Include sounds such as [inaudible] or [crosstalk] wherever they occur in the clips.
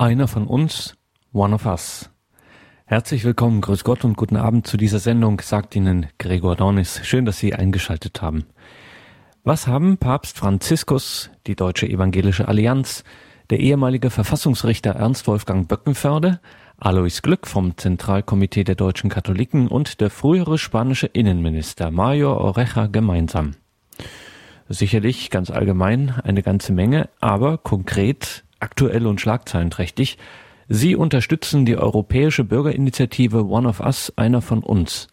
Einer von uns, one of us. Herzlich willkommen, grüß Gott und guten Abend zu dieser Sendung, sagt Ihnen Gregor Dornis. Schön, dass Sie eingeschaltet haben. Was haben Papst Franziskus, die Deutsche Evangelische Allianz, der ehemalige Verfassungsrichter Ernst Wolfgang Böckenförde, Alois Glück vom Zentralkomitee der deutschen Katholiken und der frühere spanische Innenminister Mario Oreja gemeinsam? Sicherlich ganz allgemein eine ganze Menge, aber konkret aktuell und schlagzeilenträchtig. Sie unterstützen die europäische Bürgerinitiative One of Us, einer von uns.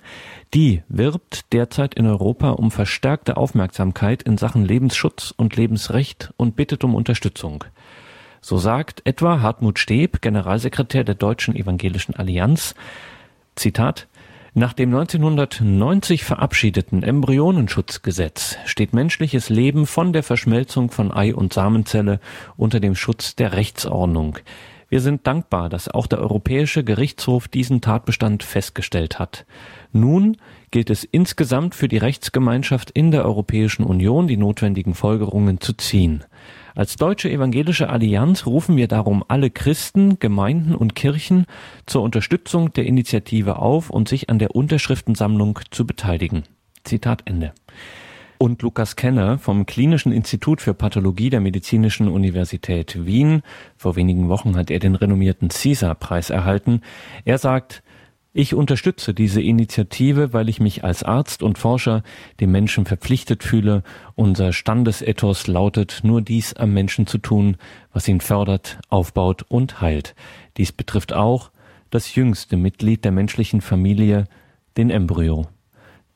Die wirbt derzeit in Europa um verstärkte Aufmerksamkeit in Sachen Lebensschutz und Lebensrecht und bittet um Unterstützung. So sagt etwa Hartmut Steb, Generalsekretär der Deutschen Evangelischen Allianz, Zitat, nach dem 1990 verabschiedeten Embryonenschutzgesetz steht menschliches Leben von der Verschmelzung von Ei und Samenzelle unter dem Schutz der Rechtsordnung. Wir sind dankbar, dass auch der Europäische Gerichtshof diesen Tatbestand festgestellt hat. Nun gilt es insgesamt für die Rechtsgemeinschaft in der Europäischen Union, die notwendigen Folgerungen zu ziehen. Als Deutsche Evangelische Allianz rufen wir darum alle Christen, Gemeinden und Kirchen zur Unterstützung der Initiative auf und sich an der Unterschriftensammlung zu beteiligen. Zitat Ende. Und Lukas Kenner vom Klinischen Institut für Pathologie der Medizinischen Universität Wien, vor wenigen Wochen hat er den renommierten CISA-Preis erhalten. Er sagt, ich unterstütze diese Initiative, weil ich mich als Arzt und Forscher dem Menschen verpflichtet fühle. Unser Standesethos lautet, nur dies am Menschen zu tun, was ihn fördert, aufbaut und heilt. Dies betrifft auch das jüngste Mitglied der menschlichen Familie, den Embryo.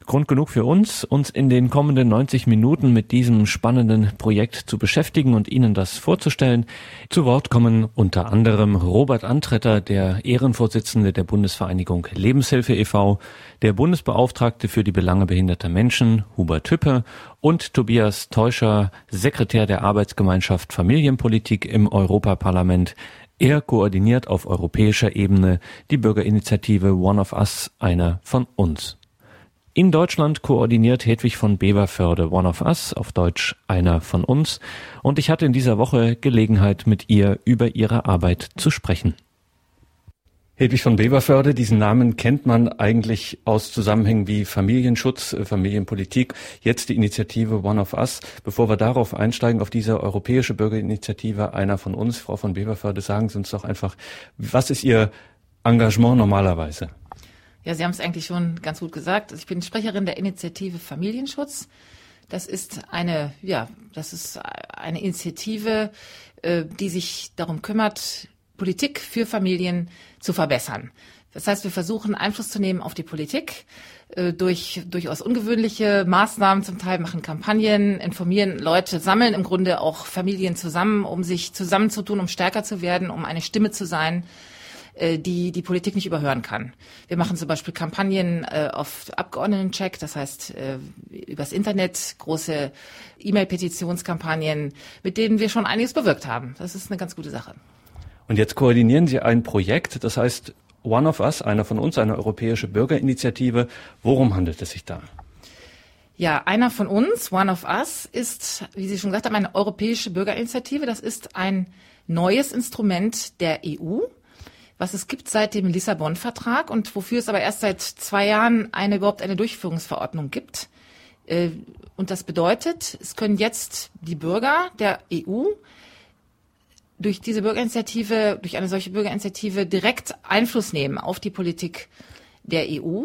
Grund genug für uns, uns in den kommenden 90 Minuten mit diesem spannenden Projekt zu beschäftigen und Ihnen das vorzustellen. Zu Wort kommen unter anderem Robert Antretter, der Ehrenvorsitzende der Bundesvereinigung Lebenshilfe e.V., der Bundesbeauftragte für die Belange behinderter Menschen, Hubert Hüppe, und Tobias Teuscher, Sekretär der Arbeitsgemeinschaft Familienpolitik im Europaparlament. Er koordiniert auf europäischer Ebene die Bürgerinitiative One of Us, einer von uns. In Deutschland koordiniert Hedwig von Beverförde One of Us, auf Deutsch einer von uns, und ich hatte in dieser Woche Gelegenheit, mit ihr über ihre Arbeit zu sprechen. Hedwig von Beverförde, diesen Namen kennt man eigentlich aus Zusammenhängen wie Familienschutz, äh, Familienpolitik, jetzt die Initiative One of Us. Bevor wir darauf einsteigen, auf diese europäische Bürgerinitiative einer von uns, Frau von Beverförde, sagen Sie uns doch einfach, was ist Ihr Engagement normalerweise? Ja, Sie haben es eigentlich schon ganz gut gesagt. Ich bin Sprecherin der Initiative Familienschutz. Das ist eine, ja, das ist eine Initiative, äh, die sich darum kümmert, Politik für Familien zu verbessern. Das heißt, wir versuchen Einfluss zu nehmen auf die Politik äh, durch durchaus ungewöhnliche Maßnahmen, zum Teil machen Kampagnen, informieren Leute, sammeln im Grunde auch Familien zusammen, um sich zusammenzutun, um stärker zu werden, um eine Stimme zu sein die die Politik nicht überhören kann. Wir machen zum Beispiel Kampagnen äh, auf Abgeordnetencheck, das heißt äh, übers Internet, große E-Mail-Petitionskampagnen, mit denen wir schon einiges bewirkt haben. Das ist eine ganz gute Sache. Und jetzt koordinieren Sie ein Projekt, das heißt One of Us, einer von uns, eine europäische Bürgerinitiative. Worum handelt es sich da? Ja, einer von uns, One of Us, ist, wie Sie schon gesagt haben, eine europäische Bürgerinitiative. Das ist ein neues Instrument der EU, was es gibt seit dem Lissabon-Vertrag und wofür es aber erst seit zwei Jahren eine überhaupt eine Durchführungsverordnung gibt. Äh, und das bedeutet, es können jetzt die Bürger der EU durch diese Bürgerinitiative, durch eine solche Bürgerinitiative direkt Einfluss nehmen auf die Politik der EU.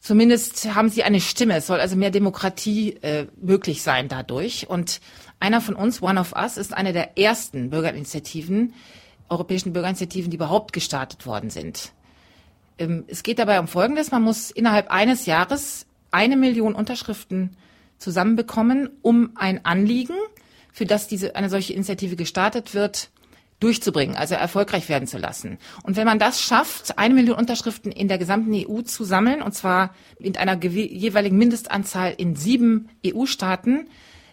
Zumindest haben sie eine Stimme. Es soll also mehr Demokratie äh, möglich sein dadurch. Und einer von uns, One of Us, ist eine der ersten Bürgerinitiativen, europäischen Bürgerinitiativen, die überhaupt gestartet worden sind. Ähm, es geht dabei um Folgendes. Man muss innerhalb eines Jahres eine Million Unterschriften zusammenbekommen, um ein Anliegen, für das diese, eine solche Initiative gestartet wird, durchzubringen, also erfolgreich werden zu lassen. Und wenn man das schafft, eine Million Unterschriften in der gesamten EU zu sammeln, und zwar mit einer jeweiligen Mindestanzahl in sieben EU-Staaten,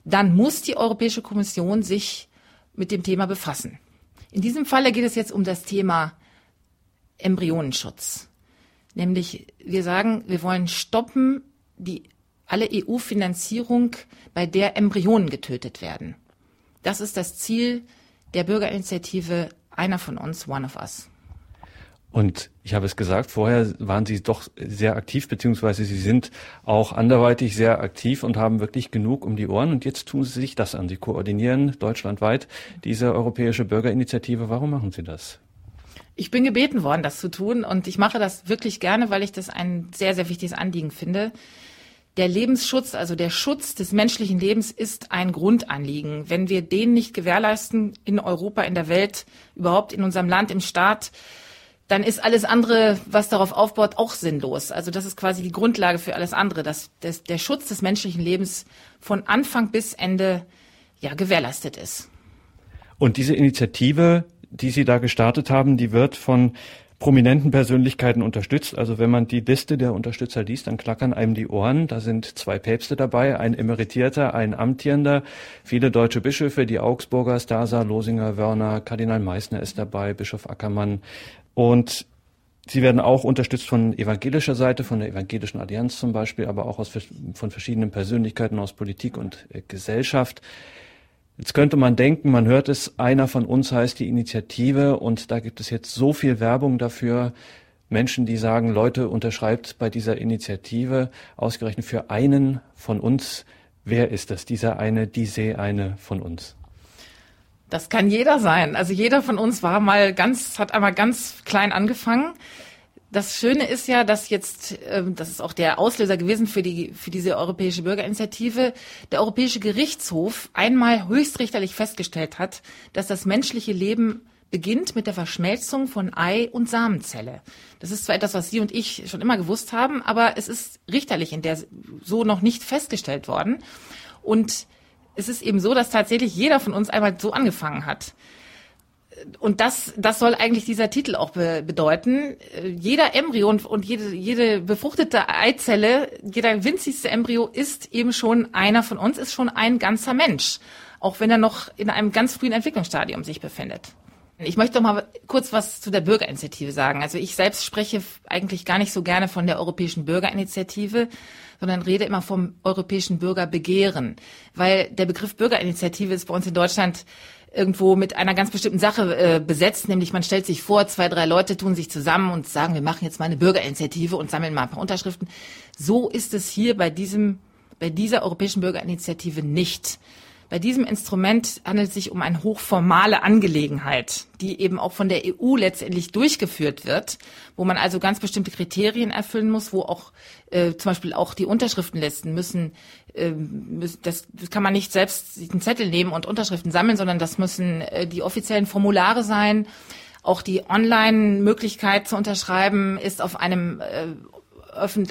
dann muss die Europäische Kommission sich mit dem Thema befassen. In diesem Falle geht es jetzt um das Thema Embryonenschutz. Nämlich, wir sagen, wir wollen stoppen die alle EU-Finanzierung, bei der Embryonen getötet werden. Das ist das Ziel der Bürgerinitiative einer von uns, one of us. Und ich habe es gesagt, vorher waren Sie doch sehr aktiv, beziehungsweise Sie sind auch anderweitig sehr aktiv und haben wirklich genug um die Ohren. Und jetzt tun Sie sich das an. Sie koordinieren deutschlandweit diese europäische Bürgerinitiative. Warum machen Sie das? Ich bin gebeten worden, das zu tun. Und ich mache das wirklich gerne, weil ich das ein sehr, sehr wichtiges Anliegen finde. Der Lebensschutz, also der Schutz des menschlichen Lebens ist ein Grundanliegen. Wenn wir den nicht gewährleisten in Europa, in der Welt, überhaupt in unserem Land, im Staat, dann ist alles andere, was darauf aufbaut, auch sinnlos. Also das ist quasi die Grundlage für alles andere, dass, dass der Schutz des menschlichen Lebens von Anfang bis Ende ja gewährleistet ist. Und diese Initiative, die Sie da gestartet haben, die wird von prominenten Persönlichkeiten unterstützt. Also wenn man die Liste der Unterstützer liest, dann klackern einem die Ohren. Da sind zwei Päpste dabei, ein emeritierter, ein amtierender, viele deutsche Bischöfe, die Augsburger, Stasa, Losinger, Wörner, Kardinal Meissner ist dabei, Bischof Ackermann, und sie werden auch unterstützt von evangelischer Seite, von der Evangelischen Allianz zum Beispiel, aber auch aus, von verschiedenen Persönlichkeiten aus Politik und äh, Gesellschaft. Jetzt könnte man denken, man hört es, einer von uns heißt die Initiative und da gibt es jetzt so viel Werbung dafür. Menschen, die sagen, Leute, unterschreibt bei dieser Initiative ausgerechnet für einen von uns. Wer ist das? Dieser eine, diese eine von uns? Das kann jeder sein. Also jeder von uns war mal ganz, hat einmal ganz klein angefangen. Das Schöne ist ja, dass jetzt, ähm, das ist auch der Auslöser gewesen für die, für diese europäische Bürgerinitiative, der Europäische Gerichtshof einmal höchstrichterlich festgestellt hat, dass das menschliche Leben beginnt mit der Verschmelzung von Ei und Samenzelle. Das ist zwar etwas, was Sie und ich schon immer gewusst haben, aber es ist richterlich in der so noch nicht festgestellt worden. Und es ist eben so, dass tatsächlich jeder von uns einmal so angefangen hat. Und das, das soll eigentlich dieser Titel auch be bedeuten. Jeder Embryo und, und jede, jede befruchtete Eizelle, jeder winzigste Embryo ist eben schon einer von uns, ist schon ein ganzer Mensch. Auch wenn er noch in einem ganz frühen Entwicklungsstadium sich befindet. Ich möchte noch mal kurz was zu der Bürgerinitiative sagen. Also ich selbst spreche eigentlich gar nicht so gerne von der Europäischen Bürgerinitiative, sondern rede immer vom europäischen Bürgerbegehren, weil der Begriff Bürgerinitiative ist bei uns in Deutschland irgendwo mit einer ganz bestimmten Sache äh, besetzt, nämlich man stellt sich vor, zwei, drei Leute tun sich zusammen und sagen, wir machen jetzt mal eine Bürgerinitiative und sammeln mal ein paar Unterschriften. So ist es hier bei diesem, bei dieser europäischen Bürgerinitiative nicht. Bei diesem Instrument handelt es sich um eine hochformale Angelegenheit, die eben auch von der EU letztendlich durchgeführt wird, wo man also ganz bestimmte Kriterien erfüllen muss, wo auch äh, zum Beispiel auch die Unterschriftenlisten müssen, äh, das, das kann man nicht selbst einen Zettel nehmen und Unterschriften sammeln, sondern das müssen äh, die offiziellen Formulare sein. Auch die Online-Möglichkeit zu unterschreiben ist auf einem äh,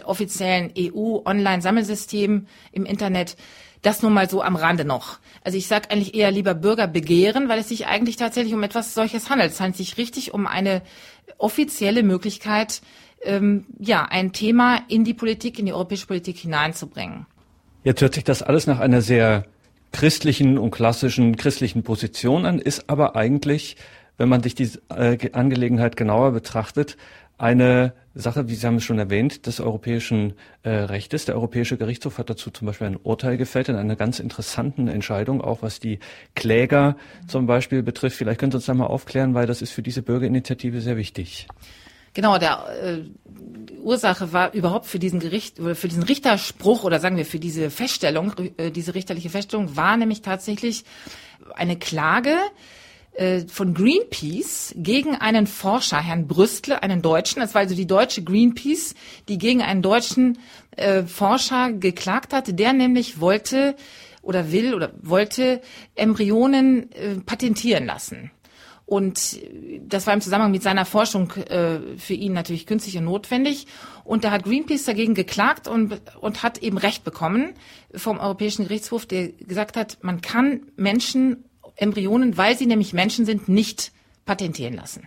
offiziellen EU-Online-Sammelsystem im Internet. Das nur mal so am Rande noch. Also ich sage eigentlich eher lieber Bürger begehren, weil es sich eigentlich tatsächlich um etwas solches handelt. Es handelt sich richtig um eine offizielle Möglichkeit, ähm, ja, ein Thema in die Politik, in die europäische Politik hineinzubringen. Jetzt hört sich das alles nach einer sehr christlichen und klassischen christlichen Position an, ist aber eigentlich, wenn man sich die äh, Angelegenheit genauer betrachtet, eine Sache, wie Sie haben es schon erwähnt, des europäischen äh, Rechtes. Der Europäische Gerichtshof hat dazu zum Beispiel ein Urteil gefällt in einer ganz interessanten Entscheidung, auch was die Kläger zum Beispiel betrifft. Vielleicht können Sie uns da mal aufklären, weil das ist für diese Bürgerinitiative sehr wichtig. Genau, der äh, Ursache war überhaupt für diesen Gericht, für diesen Richterspruch oder sagen wir für diese Feststellung, äh, diese richterliche Feststellung war nämlich tatsächlich eine Klage äh, von Greenpeace gegen einen Forscher, Herrn Brüstle, einen Deutschen. Das war also die deutsche Greenpeace, die gegen einen deutschen äh, Forscher geklagt hatte, der nämlich wollte oder will oder wollte Embryonen äh, patentieren lassen. Und das war im Zusammenhang mit seiner Forschung äh, für ihn natürlich künstlich und notwendig. Und da hat Greenpeace dagegen geklagt und, und hat eben Recht bekommen vom Europäischen Gerichtshof, der gesagt hat, man kann Menschen Embryonen, weil sie nämlich Menschen sind, nicht patentieren lassen.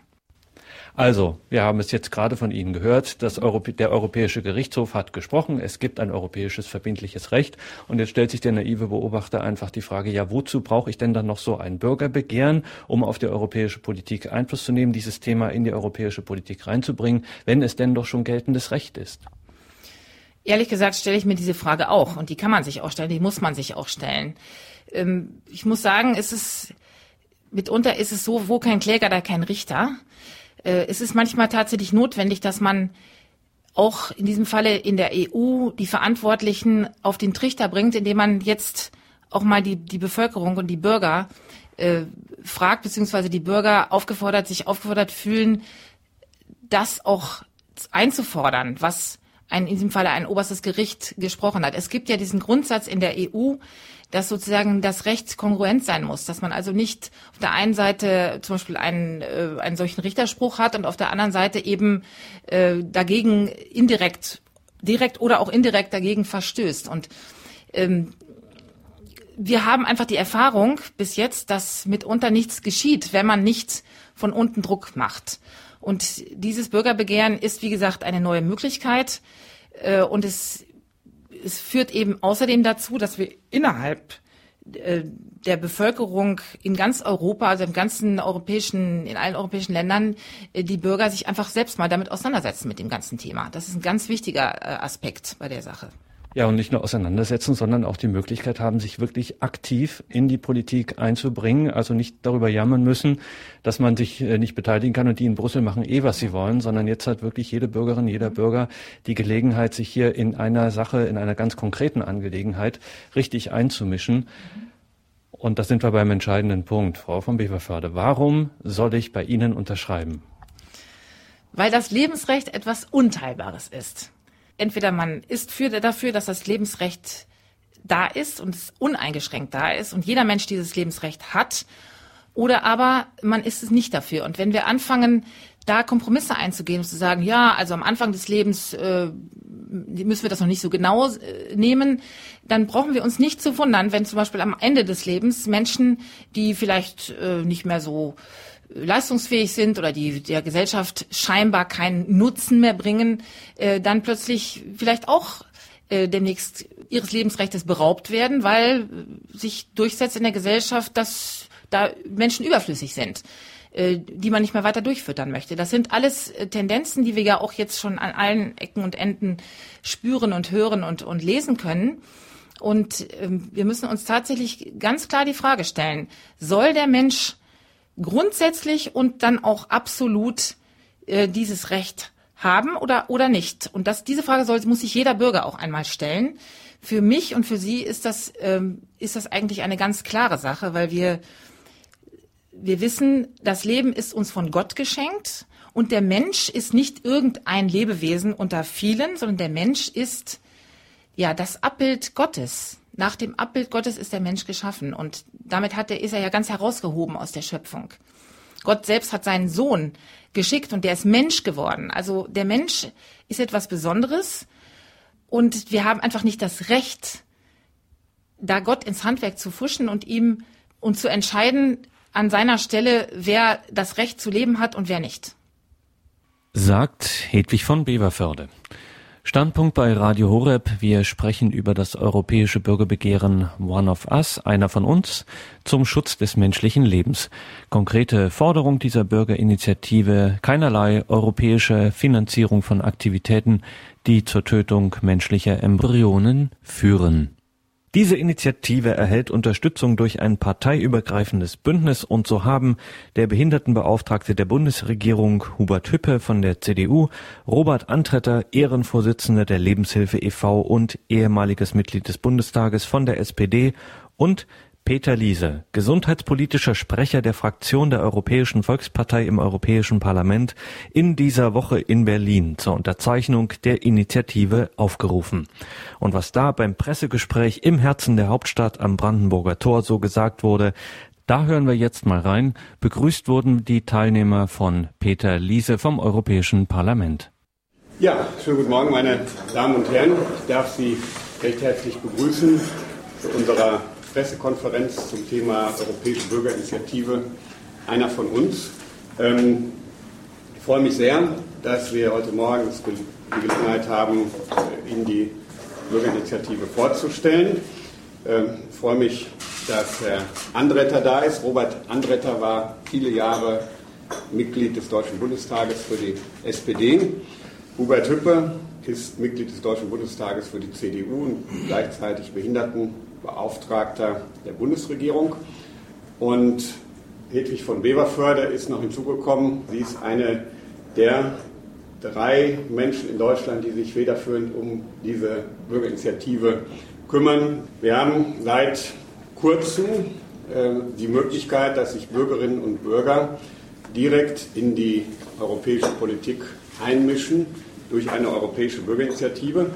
Also, wir haben es jetzt gerade von Ihnen gehört. Das Europä der Europäische Gerichtshof hat gesprochen. Es gibt ein europäisches verbindliches Recht. Und jetzt stellt sich der naive Beobachter einfach die Frage, ja, wozu brauche ich denn dann noch so ein Bürgerbegehren, um auf die europäische Politik Einfluss zu nehmen, dieses Thema in die europäische Politik reinzubringen, wenn es denn doch schon geltendes Recht ist? Ehrlich gesagt stelle ich mir diese Frage auch. Und die kann man sich auch stellen, die muss man sich auch stellen. Ähm, ich muss sagen, es ist mitunter ist es so, wo kein Kläger, da kein Richter. Äh, es ist manchmal tatsächlich notwendig, dass man auch in diesem Falle in der EU die Verantwortlichen auf den Trichter bringt, indem man jetzt auch mal die, die Bevölkerung und die Bürger äh, fragt, beziehungsweise die Bürger aufgefordert, sich aufgefordert fühlen, das auch einzufordern, was ein, in diesem Falle ein oberstes Gericht gesprochen hat. Es gibt ja diesen Grundsatz in der EU, dass sozusagen das Recht kongruent sein muss, dass man also nicht auf der einen Seite zum Beispiel einen, äh, einen solchen Richterspruch hat und auf der anderen Seite eben äh, dagegen indirekt, direkt oder auch indirekt dagegen verstößt. Und ähm, wir haben einfach die Erfahrung bis jetzt, dass mitunter nichts geschieht, wenn man nicht von unten Druck macht. Und dieses Bürgerbegehren ist, wie gesagt, eine neue Möglichkeit. Äh, und es es führt eben außerdem dazu, dass wir innerhalb äh, der Bevölkerung in ganz Europa, also im ganzen europäischen, in allen europäischen Ländern, äh, die Bürger sich einfach selbst mal damit auseinandersetzen mit dem ganzen Thema. Das ist ein ganz wichtiger äh, Aspekt bei der Sache. Ja, und nicht nur auseinandersetzen, sondern auch die Möglichkeit haben, sich wirklich aktiv in die Politik einzubringen. Also nicht darüber jammern müssen, dass man sich äh, nicht beteiligen kann und die in Brüssel machen eh, was sie wollen, sondern jetzt hat wirklich jede Bürgerin, jeder Bürger die Gelegenheit, sich hier in einer Sache, in einer ganz konkreten Angelegenheit richtig einzumischen. Und da sind wir beim entscheidenden Punkt. Frau von Beverförde, warum soll ich bei Ihnen unterschreiben? Weil das Lebensrecht etwas Unteilbares ist entweder man ist für, dafür, dass das Lebensrecht da ist und es uneingeschränkt da ist und jeder Mensch dieses Lebensrecht hat, oder aber man ist es nicht dafür. Und wenn wir anfangen, da Kompromisse einzugehen und zu sagen, ja, also am Anfang des Lebens äh, müssen wir das noch nicht so genau äh, nehmen, dann brauchen wir uns nicht zu wundern, wenn zum Beispiel am Ende des Lebens Menschen, die vielleicht äh, nicht mehr so leistungsfähig sind oder die der Gesellschaft scheinbar keinen Nutzen mehr bringen, äh, dann plötzlich vielleicht auch äh, demnächst ihres Lebensrechts beraubt werden, weil sich durchsetzt in der Gesellschaft, dass da Menschen überflüssig sind äh, die man nicht mehr weiter durchfüttern möchte. Das sind alles äh, Tendenzen, die wir ja auch jetzt schon an allen Ecken und Enden spüren und hören und, und lesen können. Und ähm, wir müssen uns tatsächlich ganz klar die Frage stellen, soll der Mensch grundsätzlich und dann auch absolut äh, dieses Recht haben oder, oder nicht? Und das, diese Frage soll, muss sich jeder Bürger auch einmal stellen. Für mich und für Sie ist das, ähm, ist das eigentlich eine ganz klare Sache, weil wir, wir wissen, das Leben ist uns von Gott geschenkt und der Mensch ist nicht irgendein Lebewesen unter vielen, sondern der Mensch ist ja das Abbild Gottes. Nach dem Abbild Gottes ist der Mensch geschaffen und damit hat er, ist er ja ganz herausgehoben aus der Schöpfung. Gott selbst hat seinen Sohn geschickt und der ist Mensch geworden. Also der Mensch ist etwas Besonderes und wir haben einfach nicht das Recht, da Gott ins Handwerk zu fuschen und ihm und zu entscheiden an seiner Stelle, wer das Recht zu leben hat und wer nicht. Sagt Hedwig von Beverförde. Standpunkt bei Radio Horeb. Wir sprechen über das europäische Bürgerbegehren One of Us, einer von uns, zum Schutz des menschlichen Lebens. Konkrete Forderung dieser Bürgerinitiative, keinerlei europäische Finanzierung von Aktivitäten, die zur Tötung menschlicher Embryonen führen. Diese Initiative erhält Unterstützung durch ein parteiübergreifendes Bündnis und so haben der Behindertenbeauftragte der Bundesregierung Hubert Hüppe von der CDU, Robert Antretter, Ehrenvorsitzender der Lebenshilfe e.V. und ehemaliges Mitglied des Bundestages von der SPD und Peter Liese, gesundheitspolitischer Sprecher der Fraktion der Europäischen Volkspartei im Europäischen Parlament, in dieser Woche in Berlin zur Unterzeichnung der Initiative aufgerufen. Und was da beim Pressegespräch im Herzen der Hauptstadt am Brandenburger Tor so gesagt wurde, da hören wir jetzt mal rein. Begrüßt wurden die Teilnehmer von Peter Liese vom Europäischen Parlament. Ja, schönen guten Morgen, meine Damen und Herren. Ich darf Sie recht herzlich begrüßen zu unserer Pressekonferenz zum Thema Europäische Bürgerinitiative, einer von uns. Ähm, ich freue mich sehr, dass wir heute Morgen die Gelegenheit haben, äh, Ihnen die Bürgerinitiative vorzustellen. Ähm, ich freue mich, dass Herr Andretter da ist. Robert Andretter war viele Jahre Mitglied des Deutschen Bundestages für die SPD. Hubert Hüppe ist Mitglied des Deutschen Bundestages für die CDU und gleichzeitig Behinderten Beauftragter der Bundesregierung. Und Hedwig von Beverförde ist noch hinzugekommen. Sie ist eine der drei Menschen in Deutschland, die sich federführend um diese Bürgerinitiative kümmern. Wir haben seit kurzem äh, die Möglichkeit, dass sich Bürgerinnen und Bürger direkt in die europäische Politik einmischen durch eine europäische Bürgerinitiative.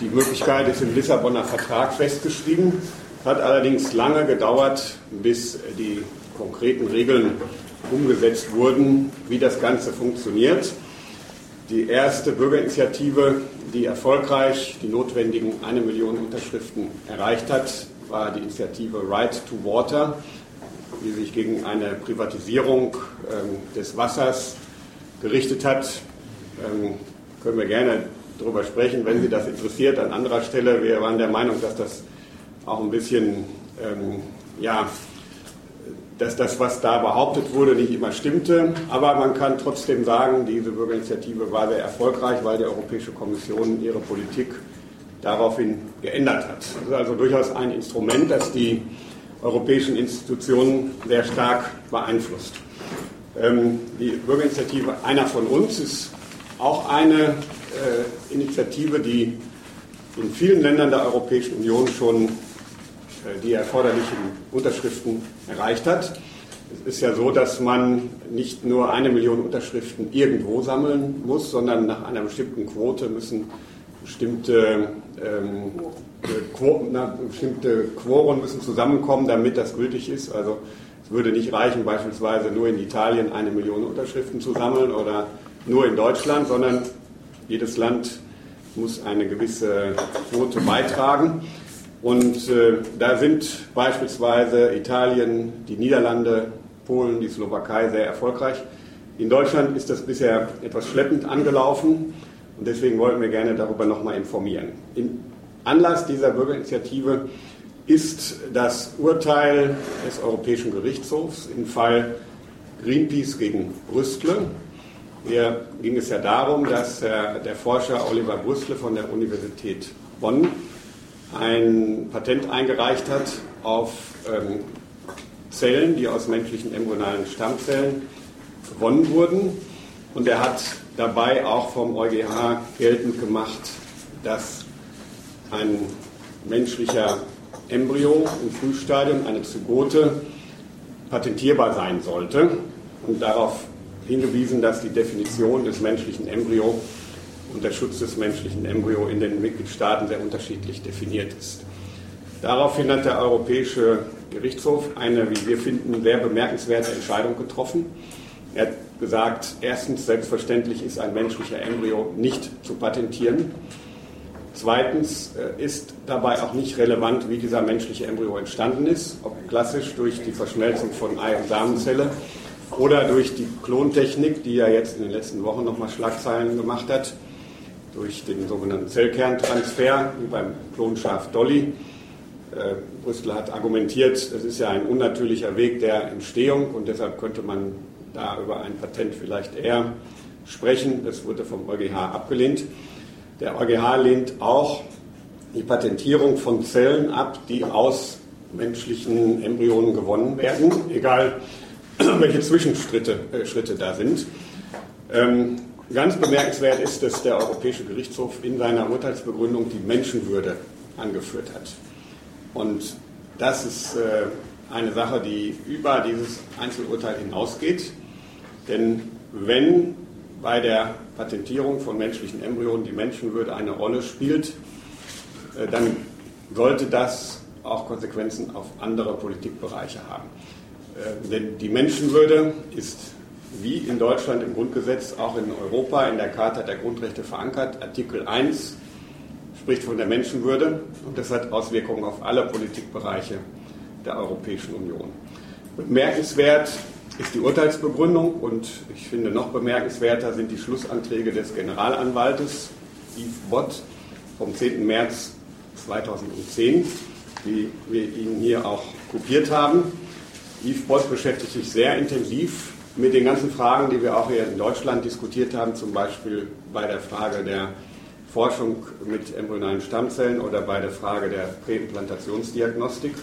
Die Möglichkeit ist im Lissabonner Vertrag festgeschrieben, hat allerdings lange gedauert, bis die konkreten Regeln umgesetzt wurden, wie das Ganze funktioniert. Die erste Bürgerinitiative, die erfolgreich die notwendigen eine Million Unterschriften erreicht hat, war die Initiative Right to Water, die sich gegen eine Privatisierung ähm, des Wassers gerichtet hat. Ähm, können wir gerne darüber sprechen, wenn Sie das interessiert. An anderer Stelle, wir waren der Meinung, dass das auch ein bisschen, ähm, ja, dass das, was da behauptet wurde, nicht immer stimmte. Aber man kann trotzdem sagen, diese Bürgerinitiative war sehr erfolgreich, weil die Europäische Kommission ihre Politik daraufhin geändert hat. Das ist also durchaus ein Instrument, das die europäischen Institutionen sehr stark beeinflusst. Ähm, die Bürgerinitiative Einer von uns ist auch eine äh, Initiative, die in vielen Ländern der Europäischen Union schon äh, die erforderlichen Unterschriften erreicht hat. Es ist ja so, dass man nicht nur eine Million Unterschriften irgendwo sammeln muss, sondern nach einer bestimmten Quote müssen bestimmte, ähm, Quoren, na, bestimmte Quoren müssen zusammenkommen, damit das gültig ist. Also es würde nicht reichen, beispielsweise nur in Italien eine Million Unterschriften zu sammeln oder nur in Deutschland, sondern jedes Land muss eine gewisse Quote beitragen. Und äh, da sind beispielsweise Italien, die Niederlande, Polen, die Slowakei sehr erfolgreich. In Deutschland ist das bisher etwas schleppend angelaufen und deswegen wollten wir gerne darüber nochmal informieren. In Anlass dieser Bürgerinitiative ist das Urteil des Europäischen Gerichtshofs im Fall Greenpeace gegen Brüstle. Hier ging es ja darum, dass der Forscher Oliver Brüstle von der Universität Bonn ein Patent eingereicht hat auf ähm, Zellen, die aus menschlichen embryonalen Stammzellen gewonnen wurden. Und er hat dabei auch vom EuGH geltend gemacht, dass ein menschlicher Embryo im Frühstadium, eine Zygote, patentierbar sein sollte und darauf hingewiesen, dass die Definition des menschlichen Embryo und der Schutz des menschlichen Embryo in den Mitgliedstaaten sehr unterschiedlich definiert ist. Daraufhin hat der Europäische Gerichtshof eine, wie wir finden, sehr bemerkenswerte Entscheidung getroffen. Er hat gesagt, erstens, selbstverständlich ist ein menschlicher Embryo nicht zu patentieren. Zweitens äh, ist dabei auch nicht relevant, wie dieser menschliche Embryo entstanden ist, ob klassisch durch die Verschmelzung von Ei- und Samenzelle oder durch die Klontechnik, die ja jetzt in den letzten Wochen nochmal Schlagzeilen gemacht hat, durch den sogenannten Zellkerntransfer, wie beim Klonschaf Dolly. Äh, Brüssel hat argumentiert, das ist ja ein unnatürlicher Weg der Entstehung und deshalb könnte man da über ein Patent vielleicht eher sprechen. Das wurde vom EuGH abgelehnt. Der EuGH lehnt auch die Patentierung von Zellen ab, die aus menschlichen Embryonen gewonnen werden, egal welche Zwischenschritte äh, Schritte da sind. Ähm, ganz bemerkenswert ist, dass der Europäische Gerichtshof in seiner Urteilsbegründung die Menschenwürde angeführt hat. Und das ist äh, eine Sache, die über dieses Einzelurteil hinausgeht. Denn wenn bei der Patentierung von menschlichen Embryonen die Menschenwürde eine Rolle spielt, äh, dann sollte das auch Konsequenzen auf andere Politikbereiche haben. Äh, denn die Menschenwürde ist wie in Deutschland im Grundgesetz auch in Europa in der Charta der Grundrechte verankert. Artikel 1 spricht von der Menschenwürde und das hat Auswirkungen auf alle Politikbereiche der Europäischen Union. Bemerkenswert ist die Urteilsbegründung und ich finde noch bemerkenswerter sind die Schlussanträge des Generalanwaltes Yves Bott vom 10. März 2010, die wir Ihnen hier auch kopiert haben. Yves Bott beschäftigt sich sehr intensiv mit den ganzen Fragen, die wir auch hier in Deutschland diskutiert haben, zum Beispiel bei der Frage der Forschung mit embryonalen Stammzellen oder bei der Frage der Präimplantationsdiagnostik.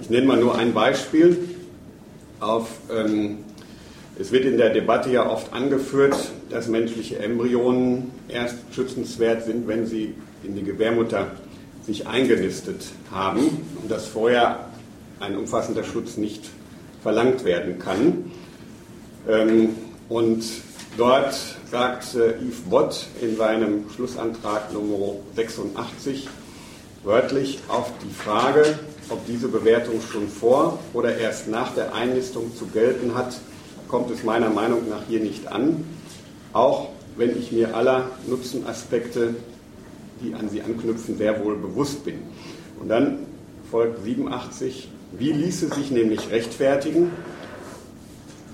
Ich nenne mal nur ein Beispiel. auf, ähm, es wird in der Debatte ja oft angeführt, dass menschliche Embryonen erst schützenswert sind, wenn sie in die Gebärmutter sich eingenistet haben und dass vorher ein umfassender Schutz nicht verlangt werden kann. Ähm, und dort sagt Yves Bott in seinem Schlussantrag Nummer 86 wörtlich auf die Frage, ob diese Bewertung schon vor oder erst nach der Einnistung zu gelten hat, kommt es meiner Meinung nach hier nicht an, auch wenn ich mir aller Nutzenaspekte, die an sie anknüpfen, sehr wohl bewusst bin. Und dann folgt 87, wie ließe sich nämlich rechtfertigen,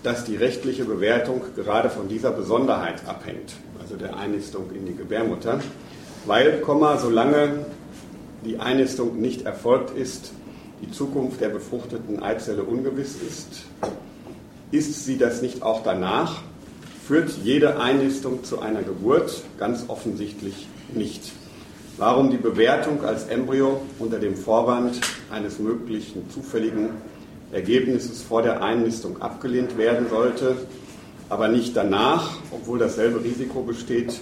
dass die rechtliche Bewertung gerade von dieser Besonderheit abhängt, also der Einnistung in die Gebärmutter, weil, solange die Einnistung nicht erfolgt ist, die Zukunft der befruchteten Eizelle ungewiss ist, ist sie das nicht auch danach, führt jede Einnistung zu einer Geburt? Ganz offensichtlich nicht. Warum die Bewertung als Embryo unter dem Vorwand eines möglichen zufälligen Ergebnisses vor der Einnistung abgelehnt werden sollte, aber nicht danach, obwohl dasselbe Risiko besteht,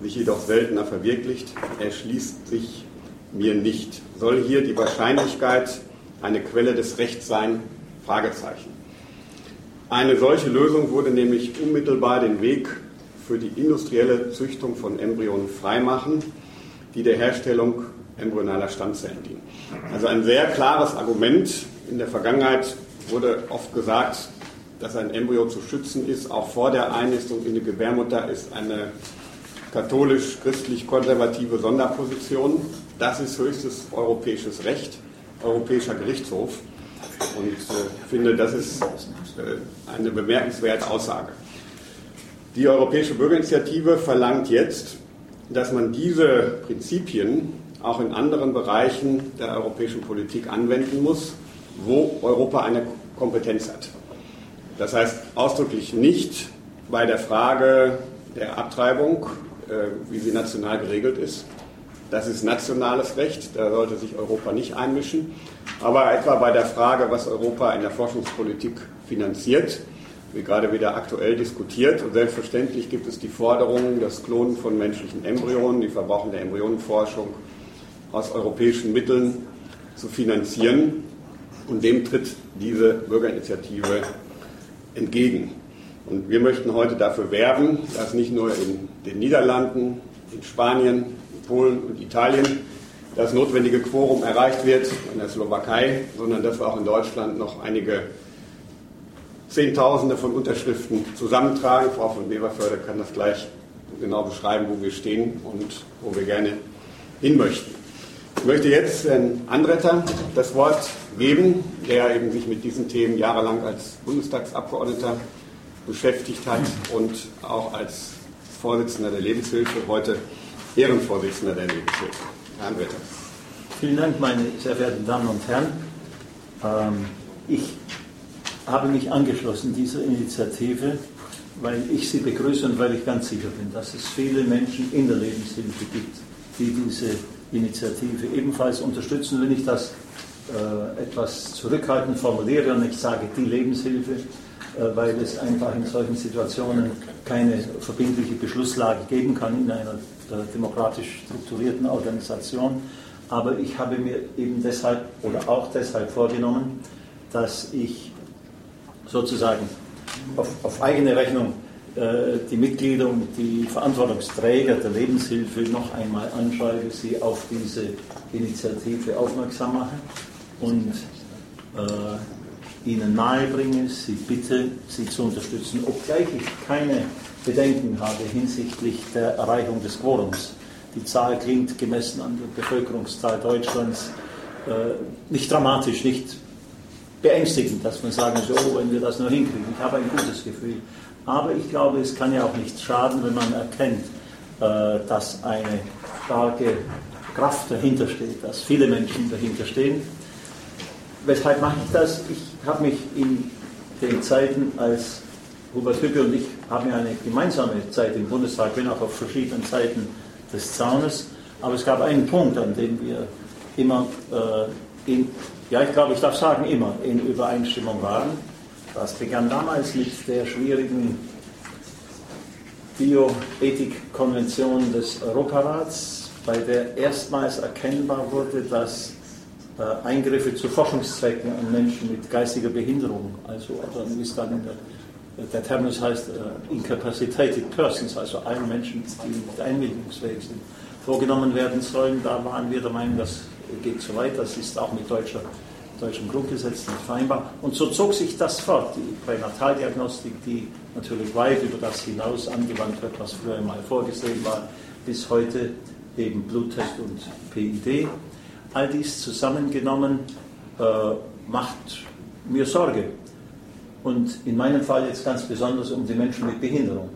sich jedoch seltener verwirklicht, erschließt sich mir nicht. Soll hier die Wahrscheinlichkeit eine Quelle des Rechts sein? Fragezeichen. Eine solche Lösung würde nämlich unmittelbar den Weg für die industrielle Züchtung von Embryonen freimachen, die der Herstellung embryonaler Stammzellen dienen. Also ein sehr klares Argument. In der Vergangenheit wurde oft gesagt, dass ein Embryo zu schützen ist, auch vor der Einnistung in die Gebärmutter, ist eine katholisch-christlich-konservative Sonderposition. Das ist höchstes europäisches Recht, Europäischer Gerichtshof. Und ich äh, finde, das ist äh, eine bemerkenswerte Aussage. Die Europäische Bürgerinitiative verlangt jetzt, dass man diese Prinzipien auch in anderen Bereichen der europäischen Politik anwenden muss, wo Europa eine Kompetenz hat. Das heißt ausdrücklich nicht bei der Frage der Abtreibung äh, wie sie national geregelt ist. Das ist nationales Recht, da sollte sich Europa nicht einmischen. Aber etwa bei der Frage, was Europa in der Forschungspolitik finanziert, gerade wieder aktuell diskutiert. Und selbstverständlich gibt es die Forderung, das Klonen von menschlichen Embryonen, die Verbrauchen der Embryonenforschung aus europäischen Mitteln zu finanzieren. Und dem tritt diese Bürgerinitiative entgegen. Und wir möchten heute dafür werben, dass nicht nur in den Niederlanden, in Spanien, in Polen und Italien das notwendige Quorum erreicht wird, in der Slowakei, sondern dass wir auch in Deutschland noch einige Zehntausende von Unterschriften zusammentragen. Frau von Weberförde kann das gleich genau beschreiben, wo wir stehen und wo wir gerne hin möchten. Ich möchte jetzt Herrn Andretter das Wort geben, der eben sich mit diesen Themen jahrelang als Bundestagsabgeordneter beschäftigt hat und auch als Vorsitzender der Lebenshilfe, heute Ehrenvorsitzender der Lebenshilfe. Herr Anwärter. Vielen Dank, meine sehr verehrten Damen und Herren. Ähm, ich habe mich angeschlossen dieser Initiative, weil ich sie begrüße und weil ich ganz sicher bin, dass es viele Menschen in der Lebenshilfe gibt, die diese Initiative ebenfalls unterstützen. Wenn ich das äh, etwas zurückhaltend formuliere und ich sage die Lebenshilfe, äh, weil es einfach in solchen Situationen keine verbindliche Beschlusslage geben kann in einer äh, demokratisch strukturierten Organisation. Aber ich habe mir eben deshalb oder auch deshalb vorgenommen, dass ich sozusagen auf, auf eigene Rechnung äh, die Mitglieder und die Verantwortungsträger der Lebenshilfe noch einmal anschreibe, sie auf diese Initiative aufmerksam mache und äh, ihnen nahebringe, sie bitte, sie zu unterstützen, obgleich ich keine Bedenken habe hinsichtlich der Erreichung des Quorums. Die Zahl klingt gemessen an der Bevölkerungszahl Deutschlands äh, nicht dramatisch, nicht beängstigend, dass man sagen soll, oh, wenn wir das nur hinkriegen. Ich habe ein gutes Gefühl. Aber ich glaube, es kann ja auch nicht schaden, wenn man erkennt, äh, dass eine starke Kraft dahinter steht, dass viele Menschen dahinter stehen. Weshalb mache ich das? Ich habe mich in den Zeiten, als Hubert Hüppe und ich haben ja eine gemeinsame Zeit im Bundestag, wenn auch auf verschiedenen Seiten des Zaunes, aber es gab einen Punkt, an dem wir immer äh, in, ja, ich glaube, ich darf sagen, immer in Übereinstimmung waren. Das begann damals mit der schwierigen Bioethikkonvention des Europarats, bei der erstmals erkennbar wurde, dass äh, Eingriffe zu Forschungszwecken an Menschen mit geistiger Behinderung, also, also der, der Terminus heißt, uh, incapacitated persons, also allen Menschen, die nicht einwilligungsfähig sind, vorgenommen werden sollen. Da waren wir der Meinung, das geht zu weit, das ist auch mit deutscher, deutschem Grundgesetz nicht vereinbar. Und so zog sich das fort, die Pränataldiagnostik, die natürlich weit über das hinaus angewandt wird, was früher mal vorgesehen war, bis heute eben Bluttest und PID. All dies zusammengenommen äh, macht mir Sorge. Und in meinem Fall jetzt ganz besonders um die Menschen mit Behinderung.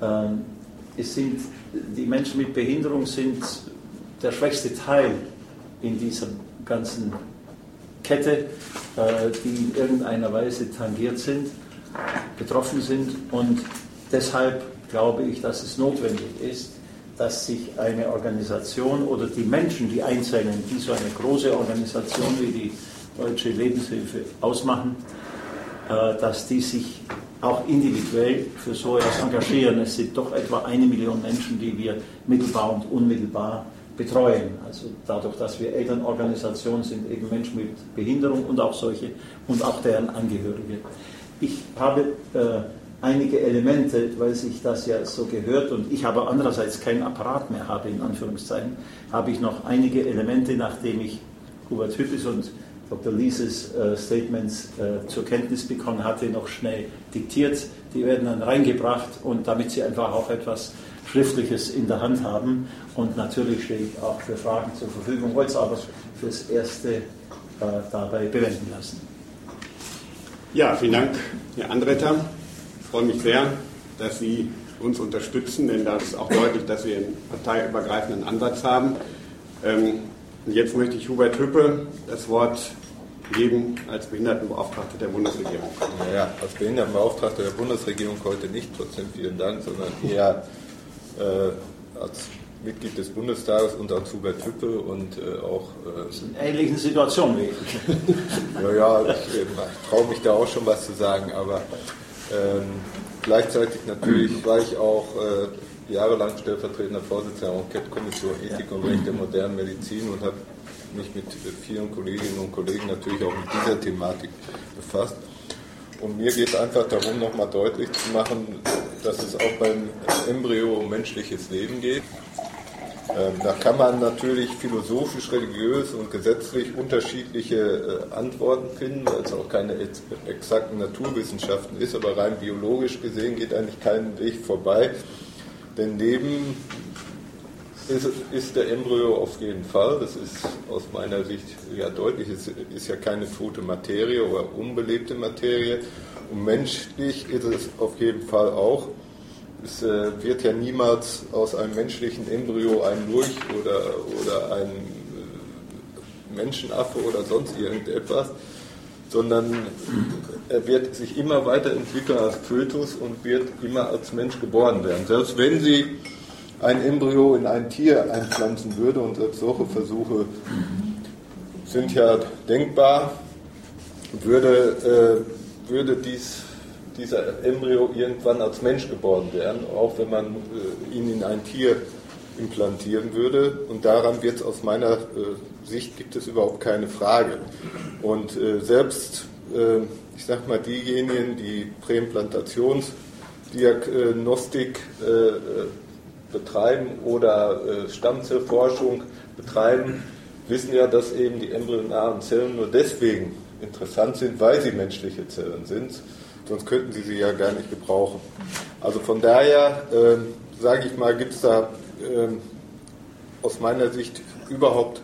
Ähm, es sind, die Menschen mit Behinderung sind der schwächste Teil in dieser ganzen Kette, äh, die in irgendeiner Weise tangiert sind, betroffen sind. Und deshalb glaube ich, dass es notwendig ist, dass sich eine Organisation oder die Menschen, die Einzelnen, die so eine große Organisation wie die Deutsche Lebenshilfe ausmachen, äh, dass die sich auch individuell für so etwas engagieren. Es sind doch etwa eine Million Menschen, die wir mittelbar und unmittelbar betreuen. Also dadurch, dass wir Elternorganisation sind, eben Menschen mit Behinderung und auch solche und auch deren Angehörige. Ich habe äh, einige Elemente, weil sich das ja so gehört und ich aber andererseits keinen Apparat mehr habe, in Anführungszeichen, habe ich noch einige Elemente, nachdem ich Hubert Hüppes und Dr. Lieses äh, Statements äh, zur Kenntnis bekommen hatte, noch schnell diktiert. Die werden dann reingebracht und damit Sie einfach auch etwas Schriftliches in der Hand haben. Und natürlich stehe ich auch für Fragen zur Verfügung, wollte es aber fürs Erste äh, dabei bewenden lassen. Ja, vielen Dank, Herr Andretter. Ich freue mich sehr, dass Sie uns unterstützen, denn das ist auch deutlich, dass wir einen parteiübergreifenden Ansatz haben. Ähm, und jetzt möchte ich Hubert Hüppe das Wort geben als Behindertenbeauftragter der Bundesregierung. Naja, als Behindertenbeauftragter der Bundesregierung heute nicht, trotzdem vielen Dank, sondern eher äh, als Mitglied des Bundestages und als Hubert Hüppe und äh, auch. Äh, in ähnlichen Situationen wie ich. [laughs] naja, ich, ich traue mich da auch schon was zu sagen, aber ähm, gleichzeitig natürlich [clears throat] war ich auch äh, jahrelang stellvertretender Vorsitzender der Enquete-Kommission Ethik und Recht der modernen Medizin und habe mich mit vielen Kolleginnen und Kollegen natürlich auch mit dieser Thematik befasst. Und mir geht es einfach darum, nochmal deutlich zu machen, dass es auch beim Embryo um menschliches Leben geht. Ähm, da kann man natürlich philosophisch, religiös und gesetzlich unterschiedliche äh, Antworten finden, weil es auch keine exakten Naturwissenschaften ist, aber rein biologisch gesehen geht eigentlich kein Weg vorbei. Denn neben ist, ist der Embryo auf jeden Fall, das ist aus meiner Sicht ja deutlich, es ist ja keine tote Materie oder unbelebte Materie. Und menschlich ist es auf jeden Fall auch es äh, wird ja niemals aus einem menschlichen Embryo ein Lurch oder, oder ein äh, Menschenaffe oder sonst irgendetwas, sondern er wird sich immer weiterentwickeln als Fötus und wird immer als Mensch geboren werden. Selbst wenn sie ein Embryo in ein Tier einpflanzen würde, und selbst solche Versuche sind ja denkbar, würde, äh, würde dies dieser Embryo irgendwann als Mensch geboren werden, auch wenn man äh, ihn in ein Tier implantieren würde. Und daran wird es aus meiner äh, Sicht gibt es überhaupt keine Frage. Und äh, selbst, äh, ich sag mal, diejenigen, die Präimplantationsdiagnostik äh, äh, betreiben oder Stammzellforschung betreiben, wissen ja, dass eben die embryonaren Zellen nur deswegen interessant sind, weil sie menschliche Zellen sind sonst könnten sie sie ja gar nicht gebrauchen. Also von daher, äh, sage ich mal, gibt es da äh, aus meiner Sicht überhaupt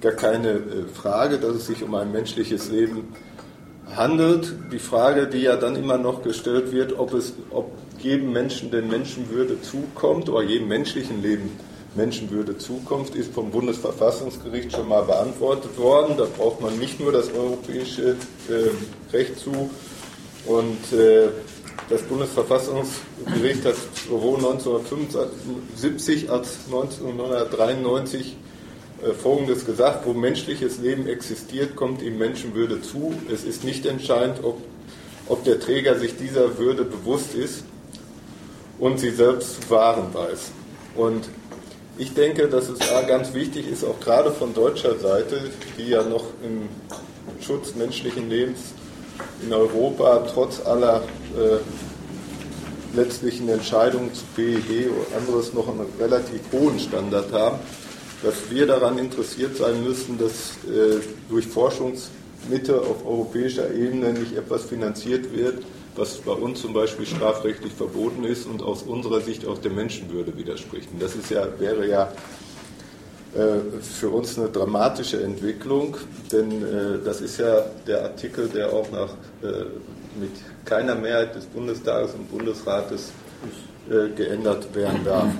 gar keine äh, Frage, dass es sich um ein menschliches Leben handelt. Die Frage, die ja dann immer noch gestellt wird, ob es, ob jedem Menschen denn Menschenwürde zukommt oder jedem menschlichen Leben Menschenwürde zukommt, ist vom Bundesverfassungsgericht schon mal beantwortet worden. Da braucht man nicht nur das europäische äh, Recht zu, und äh, das Bundesverfassungsgericht hat sowohl 1975 als 1993 äh, Folgendes gesagt, wo menschliches Leben existiert, kommt ihm Menschenwürde zu. Es ist nicht entscheidend, ob ob der Träger sich dieser Würde bewusst ist und sie selbst zu wahren weiß. Und ich denke, dass es da ganz wichtig ist, auch gerade von deutscher Seite, die ja noch im Schutz menschlichen Lebens in Europa trotz aller äh, letztlichen Entscheidungen zu PEG und anderes noch einen relativ hohen Standard haben, dass wir daran interessiert sein müssen, dass äh, durch Forschungsmittel auf europäischer Ebene nicht etwas finanziert wird, was bei uns zum Beispiel strafrechtlich verboten ist und aus unserer Sicht auch der Menschenwürde widerspricht. Und das ist ja, wäre ja äh, für uns eine dramatische Entwicklung, denn äh, das ist ja der Artikel, der auch nach, äh, mit keiner Mehrheit des Bundestages und Bundesrates geändert werden darf.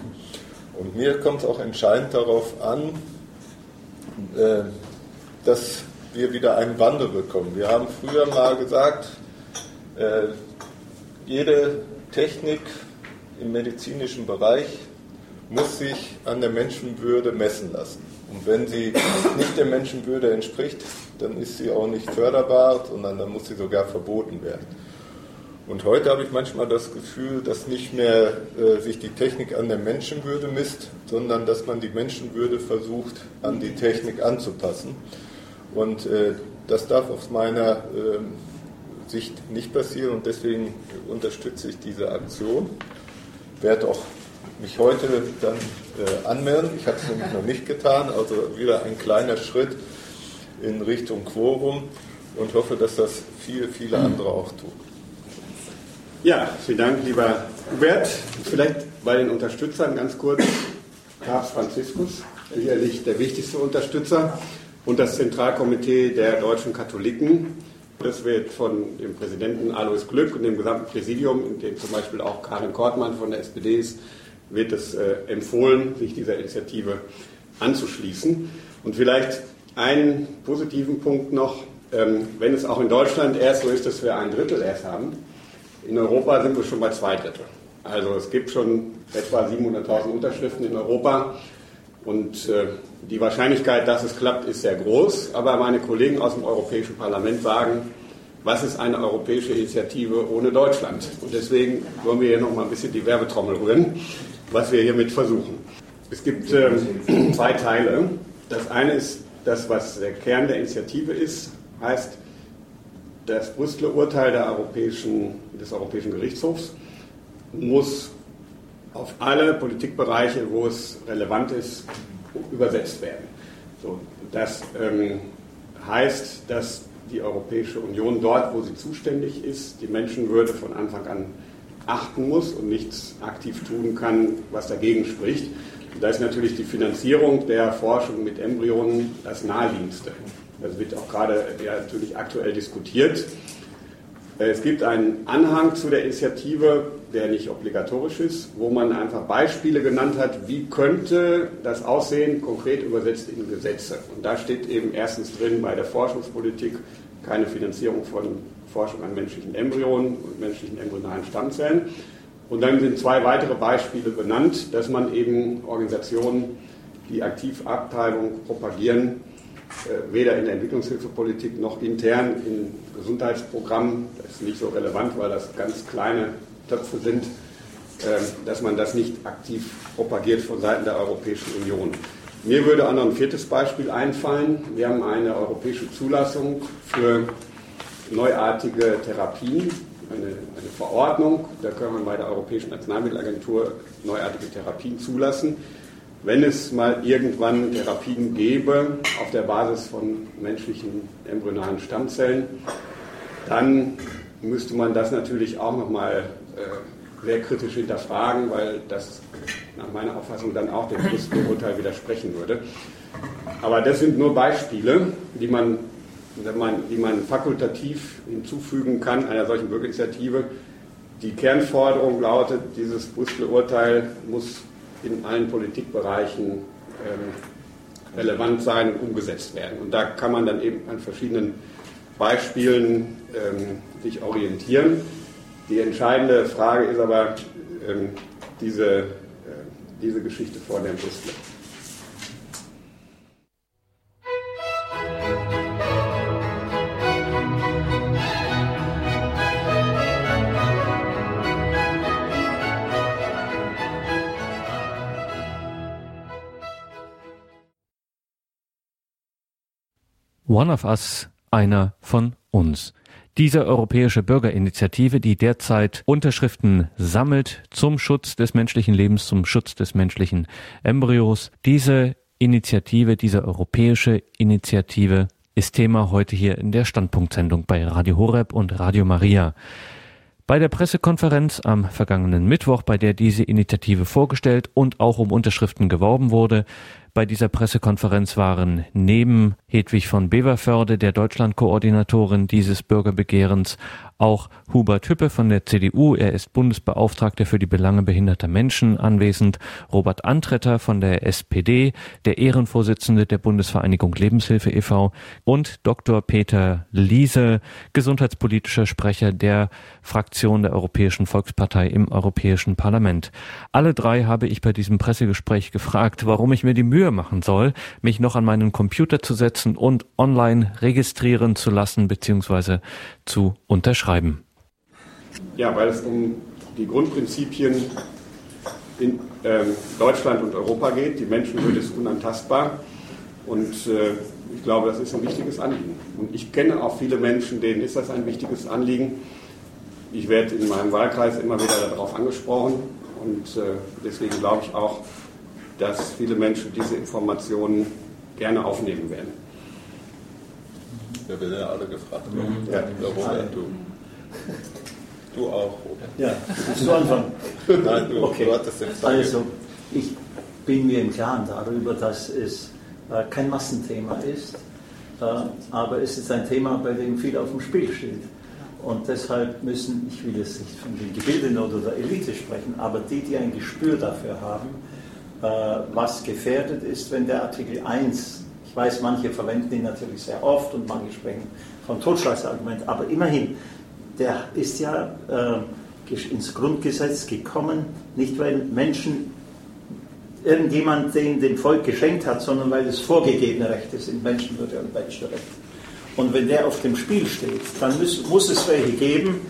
Und mir kommt es auch entscheidend darauf an, dass wir wieder einen Wandel bekommen. Wir haben früher mal gesagt, jede Technik im medizinischen Bereich muss sich an der Menschenwürde messen lassen. Und wenn sie nicht der Menschenwürde entspricht, dann ist sie auch nicht förderbar, sondern dann muss sie sogar verboten werden. Und heute habe ich manchmal das Gefühl, dass nicht mehr äh, sich die Technik an der Menschenwürde misst, sondern dass man die Menschenwürde versucht, an die Technik anzupassen. Und äh, das darf aus meiner äh, Sicht nicht passieren und deswegen unterstütze ich diese Aktion. Werde auch mich heute dann äh, anmelden. Ich habe es nämlich noch nicht getan, also wieder ein kleiner Schritt in Richtung Quorum und hoffe, dass das viele, viele andere auch tun. Ja, vielen Dank, lieber Hubert. Vielleicht bei den Unterstützern ganz kurz. Papst Franziskus, sicherlich der wichtigste Unterstützer, und das Zentralkomitee der deutschen Katholiken. Das wird von dem Präsidenten Alois Glück und dem gesamten Präsidium, in dem zum Beispiel auch Karin Kortmann von der SPD ist, wird es äh, empfohlen, sich dieser Initiative anzuschließen. Und vielleicht einen positiven Punkt noch, ähm, wenn es auch in Deutschland erst so ist, dass wir ein Drittel erst haben, in Europa sind wir schon bei zwei Drittel. Also es gibt schon etwa 700.000 Unterschriften in Europa und äh, die Wahrscheinlichkeit, dass es klappt, ist sehr groß. Aber meine Kollegen aus dem Europäischen Parlament sagen, was ist eine europäische Initiative ohne Deutschland? Und deswegen wollen wir hier noch mal ein bisschen die Werbetrommel rühren was wir hiermit versuchen. Es gibt äh, [clears throat] zwei Teile. Das eine ist das, was der Kern der Initiative ist, heißt das Brüsseler Urteil Europäischen, des Europäischen Gerichtshofs muss auf alle Politikbereiche, wo es relevant ist, übersetzt werden. So, das ähm, heißt, dass die Europäische Union dort, wo sie zuständig ist, die Menschenwürde von Anfang an achten muss und nichts aktiv tun kann, was dagegen spricht. Und da ist natürlich die Finanzierung der Forschung mit Embryonen das naheliegendste. Das wird auch gerade ja, natürlich aktuell diskutiert. Es gibt einen Anhang zu der Initiative, der nicht obligatorisch ist, wo man einfach Beispiele genannt hat, wie könnte das aussehen, konkret übersetzt in Gesetze. Und da steht eben erstens drin bei der Forschungspolitik keine Finanzierung von Forschung an menschlichen Embryonen und menschlichen embryonalen Stammzellen. Und dann sind zwei weitere Beispiele benannt, dass man eben Organisationen, die aktiv Abtreibung propagieren, äh, weder in der Entwicklungshilfepolitik noch intern in Gesundheitsprogrammen, das ist nicht so relevant, weil das ganz kleine Töpfe sind, äh, dass man das nicht aktiv propagiert von Seiten der Europäischen Union. Mir würde auch noch ein viertes Beispiel einfallen. Wir haben eine europäische Zulassung für neuartige Therapien, eine, eine, Verordnung, da können wir bei der Europäischen Arzneimittelagentur neuartige Therapien zulassen. Wenn es mal irgendwann Therapien gäbe auf der Basis von menschlichen embryonalen Stammzellen, dann müsste man das natürlich auch nochmal sehr kritisch hinterfragen, weil das nach meiner Auffassung dann auch dem Urteil widersprechen würde. Aber das sind nur Beispiele, die man man, die man fakultativ hinzufügen kann einer solchen Bürgerinitiative. Die Kernforderung lautet, dieses Brüsseler Urteil muss in allen Politikbereichen ähm, relevant sein und umgesetzt werden. Und da kann man dann eben an verschiedenen Beispielen ähm, sich orientieren. Die entscheidende Frage ist aber ähm, diese, äh, diese Geschichte vor dem Brüssel. One of Us, einer von uns. Diese europäische Bürgerinitiative, die derzeit Unterschriften sammelt zum Schutz des menschlichen Lebens, zum Schutz des menschlichen Embryos, diese Initiative, diese europäische Initiative ist Thema heute hier in der Standpunktsendung bei Radio Horeb und Radio Maria. Bei der Pressekonferenz am vergangenen Mittwoch, bei der diese Initiative vorgestellt und auch um Unterschriften geworben wurde, bei dieser Pressekonferenz waren neben Hedwig von Beverförde, der Deutschlandkoordinatorin dieses Bürgerbegehrens, auch Hubert Hüppe von der CDU, er ist Bundesbeauftragter für die Belange behinderter Menschen anwesend, Robert Antretter von der SPD, der Ehrenvorsitzende der Bundesvereinigung Lebenshilfe e.V. und Dr. Peter Liese, gesundheitspolitischer Sprecher der Fraktion der Europäischen Volkspartei im Europäischen Parlament. Alle drei habe ich bei diesem Pressegespräch gefragt, warum ich mir die Mühe machen soll, mich noch an meinen Computer zu setzen und online registrieren zu lassen bzw. zu unterschreiben. Ja, weil es um die Grundprinzipien in äh, Deutschland und Europa geht. Die Menschenwürde ist unantastbar und äh, ich glaube, das ist ein wichtiges Anliegen. Und ich kenne auch viele Menschen, denen ist das ein wichtiges Anliegen. Ich werde in meinem Wahlkreis immer wieder darauf angesprochen und äh, deswegen glaube ich auch, dass viele Menschen diese Informationen gerne aufnehmen werden. Wir werden ja alle gefragt. Mhm. Ja. Robert, du. Du auch, Robert. Ja, willst du anfangen? [laughs] Nein, du, okay. du hattest den Frage. Also, ich bin mir im Klaren darüber, dass es äh, kein Massenthema ist, äh, aber es ist ein Thema, bei dem viel auf dem Spiel steht. Und deshalb müssen, ich will jetzt nicht von den Gebildeten oder der Elite sprechen, aber die, die ein Gespür dafür haben, äh, was gefährdet ist, wenn der Artikel 1, ich weiß, manche verwenden ihn natürlich sehr oft und manche sprechen von Totschlagsargument, aber immerhin, der ist ja äh, ins Grundgesetz gekommen, nicht weil Menschen irgendjemand den dem Volk geschenkt hat, sondern weil es vorgegebene Rechte sind, Menschenwürde und Menschenrechte. Und wenn der auf dem Spiel steht, dann muss, muss es welche geben,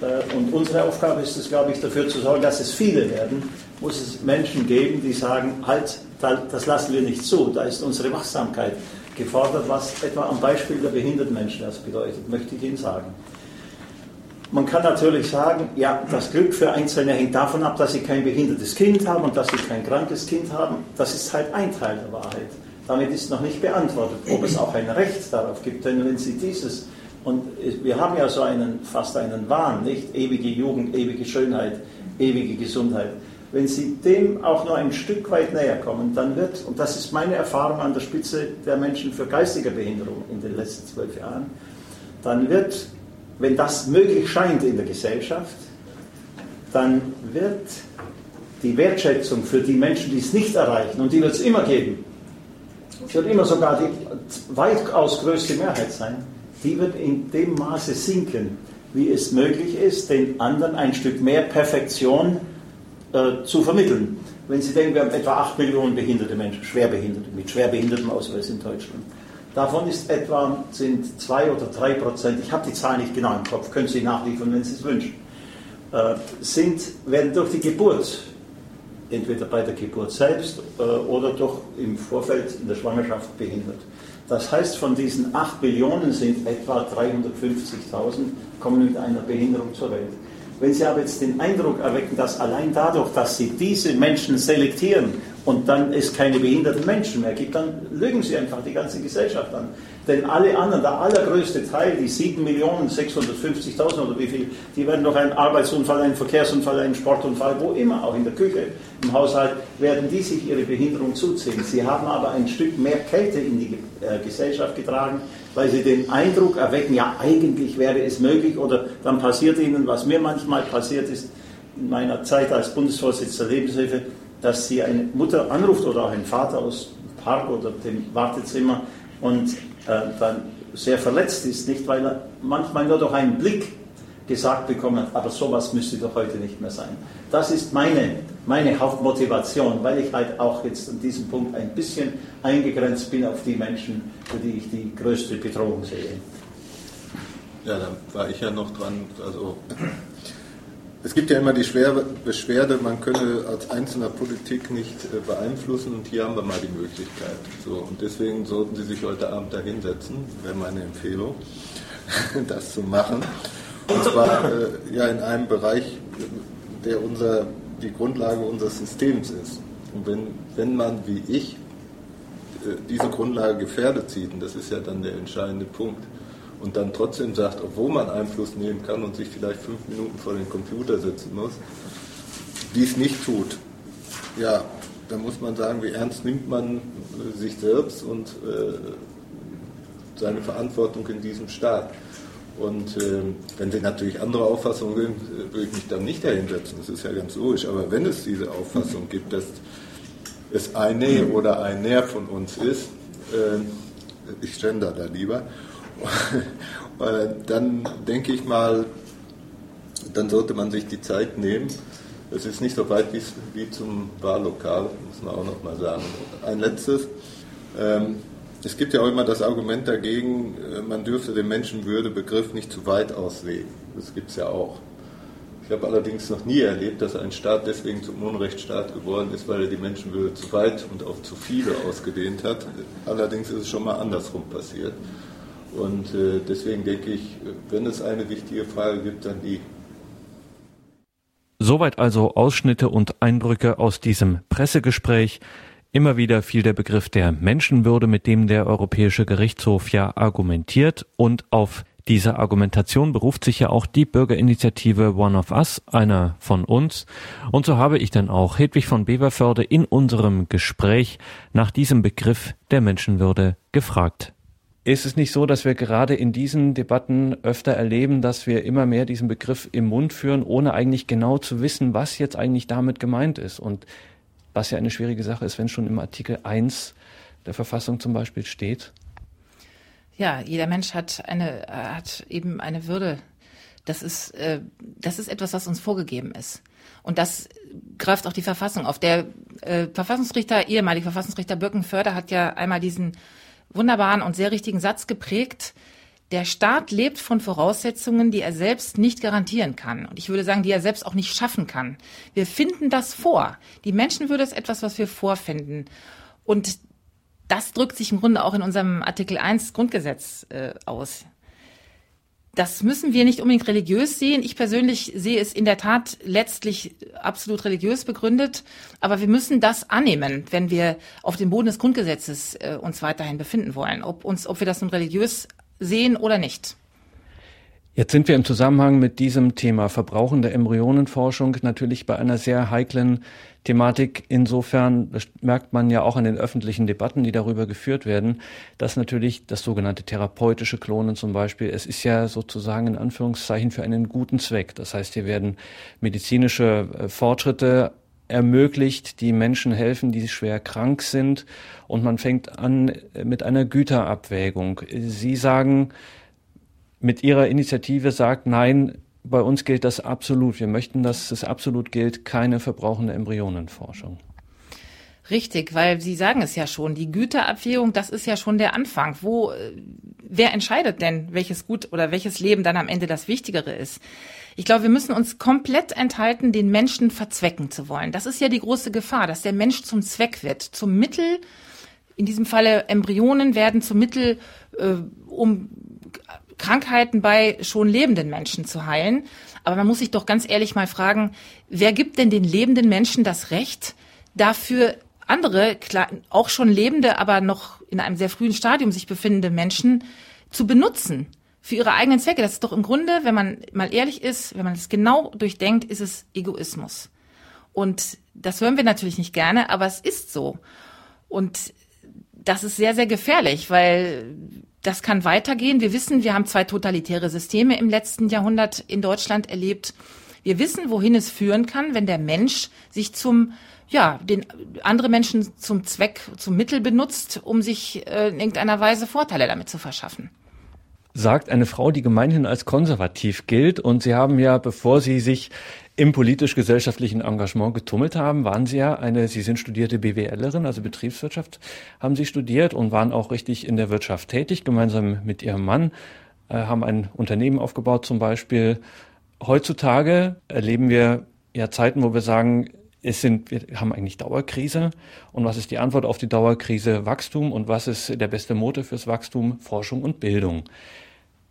äh, und unsere Aufgabe ist es, glaube ich, dafür zu sorgen, dass es viele werden, muss es Menschen geben, die sagen, halt, das lassen wir nicht zu, da ist unsere Wachsamkeit gefordert, was etwa am Beispiel der behinderten Menschen das bedeutet, möchte ich Ihnen sagen. Man kann natürlich sagen, ja, das Glück für Einzelne hängt davon ab, dass sie kein behindertes Kind haben und dass sie kein krankes Kind haben. Das ist halt ein Teil der Wahrheit. Damit ist noch nicht beantwortet, ob es auch ein Recht darauf gibt. Denn wenn Sie dieses, und wir haben ja so einen, fast einen Wahn, nicht? Ewige Jugend, ewige Schönheit, ewige Gesundheit. Wenn Sie dem auch nur ein Stück weit näher kommen, dann wird, und das ist meine Erfahrung an der Spitze der Menschen für geistige Behinderung in den letzten zwölf Jahren, dann wird, wenn das möglich scheint in der Gesellschaft, dann wird die Wertschätzung für die Menschen, die es nicht erreichen, und die wird es immer geben, es wird immer sogar die weitaus größte Mehrheit sein, die wird in dem Maße sinken, wie es möglich ist, den anderen ein Stück mehr Perfektion äh, zu vermitteln. Wenn Sie denken, wir haben etwa 8 Millionen behinderte Menschen, Schwerbehinderte, mit schwerbehindertem Ausweis in Deutschland. Davon ist etwa, sind 2 oder 3 Prozent, ich habe die Zahl nicht genau im Kopf, können Sie nachliefern, wenn Sie es wünschen, äh, sind, werden durch die Geburt, entweder bei der Geburt selbst äh, oder durch im Vorfeld in der Schwangerschaft behindert. Das heißt, von diesen 8 Millionen sind etwa 350.000 kommen mit einer Behinderung zur Welt. Wenn Sie aber jetzt den Eindruck erwecken, dass allein dadurch, dass Sie diese Menschen selektieren und dann es keine behinderten Menschen mehr gibt, dann lügen Sie einfach die ganze Gesellschaft an. Denn alle anderen, der allergrößte Teil, die 7.650.000 oder wie viel, die werden durch einen Arbeitsunfall, einen Verkehrsunfall, einen Sportunfall, wo immer, auch in der Küche, im Haushalt, werden die sich ihre Behinderung zuziehen. Sie haben aber ein Stück mehr Kälte in die äh, Gesellschaft getragen, weil sie den Eindruck erwecken, ja, eigentlich wäre es möglich oder dann passiert ihnen, was mir manchmal passiert ist, in meiner Zeit als Bundesvorsitzender der Lebenshilfe, dass sie eine Mutter anruft oder auch ein Vater aus dem Park oder dem Wartezimmer und äh, dann sehr verletzt ist, nicht weil er manchmal nur durch einen Blick gesagt bekommen hat, aber sowas müsste doch heute nicht mehr sein. Das ist meine, meine Hauptmotivation, weil ich halt auch jetzt an diesem Punkt ein bisschen eingegrenzt bin auf die Menschen, für die ich die größte Bedrohung sehe. Ja, da war ich ja noch dran. Also es gibt ja immer die schwere Beschwerde, man könne als einzelner Politik nicht äh, beeinflussen und hier haben wir mal die Möglichkeit. So, und deswegen sollten Sie sich heute Abend da hinsetzen, wäre meine Empfehlung, [laughs] das zu machen. Und zwar äh, ja in einem Bereich, der unser, die Grundlage unseres Systems ist. Und wenn, wenn man wie ich äh, diese Grundlage gefährdet sieht, und das ist ja dann der entscheidende Punkt, und dann trotzdem sagt, obwohl man Einfluss nehmen kann und sich vielleicht fünf Minuten vor den Computer setzen muss, dies nicht tut, ja, dann muss man sagen, wie ernst nimmt man äh, sich selbst und äh, seine Verantwortung in diesem Staat. Und äh, wenn Sie natürlich andere Auffassungen sind, äh, würde ich mich dann nicht dahinsetzen, das ist ja ganz logisch. Aber wenn es diese Auffassung gibt, dass es eine oder ein Näher von uns ist, äh, ich gender da lieber, dann denke ich mal, dann sollte man sich die Zeit nehmen. Es ist nicht so weit wie zum Wahllokal, muss man auch noch mal sagen. Ein letztes. Ähm, es gibt ja auch immer das Argument dagegen, äh, man dürfte den Menschenwürdebegriff nicht zu weit auslegen. Das gibt es ja auch. Ich habe allerdings noch nie erlebt, dass ein Staat deswegen zum Unrechtsstaat geworden ist, weil er die Menschenwürde zu weit und auf zu viele ausgedehnt hat. Allerdings ist es schon mal andersrum passiert. Und äh, deswegen denke ich, wenn es eine wichtige Frage gibt, dann die. Soweit also Ausschnitte und Eindrücke aus diesem Pressegespräch. Immer wieder fiel der Begriff der Menschenwürde, mit dem der Europäische Gerichtshof ja argumentiert. Und auf diese Argumentation beruft sich ja auch die Bürgerinitiative One of Us, einer von uns. Und so habe ich dann auch Hedwig von Beverförde in unserem Gespräch nach diesem Begriff der Menschenwürde gefragt. Ist es nicht so, dass wir gerade in diesen Debatten öfter erleben, dass wir immer mehr diesen Begriff im Mund führen, ohne eigentlich genau zu wissen, was jetzt eigentlich damit gemeint ist? Und was ja eine schwierige Sache ist, wenn schon im Artikel 1 der Verfassung zum Beispiel steht. Ja, jeder Mensch hat eine, äh, hat eben eine Würde. Das ist, äh, das ist etwas, was uns vorgegeben ist. Und das greift auch die Verfassung auf. Der äh, Verfassungsrichter, ehemalige Verfassungsrichter Birkenförder hat ja einmal diesen wunderbaren und sehr richtigen Satz geprägt. Der Staat lebt von Voraussetzungen, die er selbst nicht garantieren kann. Und ich würde sagen, die er selbst auch nicht schaffen kann. Wir finden das vor. Die Menschenwürde ist etwas, was wir vorfinden. Und das drückt sich im Grunde auch in unserem Artikel 1 Grundgesetz äh, aus. Das müssen wir nicht unbedingt religiös sehen. Ich persönlich sehe es in der Tat letztlich absolut religiös begründet. Aber wir müssen das annehmen, wenn wir auf dem Boden des Grundgesetzes äh, uns weiterhin befinden wollen. Ob uns, ob wir das nun religiös sehen oder nicht. Jetzt sind wir im Zusammenhang mit diesem Thema Verbrauchen der Embryonenforschung natürlich bei einer sehr heiklen Thematik. Insofern merkt man ja auch an den öffentlichen Debatten, die darüber geführt werden, dass natürlich das sogenannte therapeutische Klonen zum Beispiel, es ist ja sozusagen in Anführungszeichen für einen guten Zweck. Das heißt, hier werden medizinische äh, Fortschritte ermöglicht, die Menschen helfen, die schwer krank sind. Und man fängt an mit einer Güterabwägung. Sie sagen, mit ihrer Initiative sagt, nein, bei uns gilt das absolut. Wir möchten, dass es absolut gilt, keine verbrauchende Embryonenforschung. Richtig, weil Sie sagen es ja schon, die Güterabwägung, das ist ja schon der Anfang. Wo, äh, wer entscheidet denn, welches Gut oder welches Leben dann am Ende das Wichtigere ist? Ich glaube, wir müssen uns komplett enthalten, den Menschen verzwecken zu wollen. Das ist ja die große Gefahr, dass der Mensch zum Zweck wird, zum Mittel. In diesem Falle Embryonen werden zum Mittel, äh, um Krankheiten bei schon lebenden Menschen zu heilen. Aber man muss sich doch ganz ehrlich mal fragen, wer gibt denn den lebenden Menschen das Recht, dafür andere, auch schon lebende, aber noch in einem sehr frühen Stadium sich befindende Menschen zu benutzen für ihre eigenen Zwecke. Das ist doch im Grunde, wenn man mal ehrlich ist, wenn man es genau durchdenkt, ist es Egoismus. Und das hören wir natürlich nicht gerne, aber es ist so. Und das ist sehr, sehr gefährlich, weil das kann weitergehen. Wir wissen, wir haben zwei totalitäre Systeme im letzten Jahrhundert in Deutschland erlebt. Wir wissen, wohin es führen kann, wenn der Mensch sich zum ja, den andere Menschen zum Zweck, zum Mittel benutzt, um sich äh, in irgendeiner Weise Vorteile damit zu verschaffen sagt eine Frau, die gemeinhin als konservativ gilt. Und Sie haben ja, bevor Sie sich im politisch-gesellschaftlichen Engagement getummelt haben, waren Sie ja eine, Sie sind studierte BWLerin, also Betriebswirtschaft haben Sie studiert und waren auch richtig in der Wirtschaft tätig, gemeinsam mit Ihrem Mann, äh, haben ein Unternehmen aufgebaut zum Beispiel. heutzutage erleben wir ja Zeiten, wo wir sagen, es sind, wir haben eigentlich Dauerkrise. Und was ist die Antwort auf die Dauerkrise? Wachstum. Und was ist der beste Motor fürs Wachstum? Forschung und Bildung.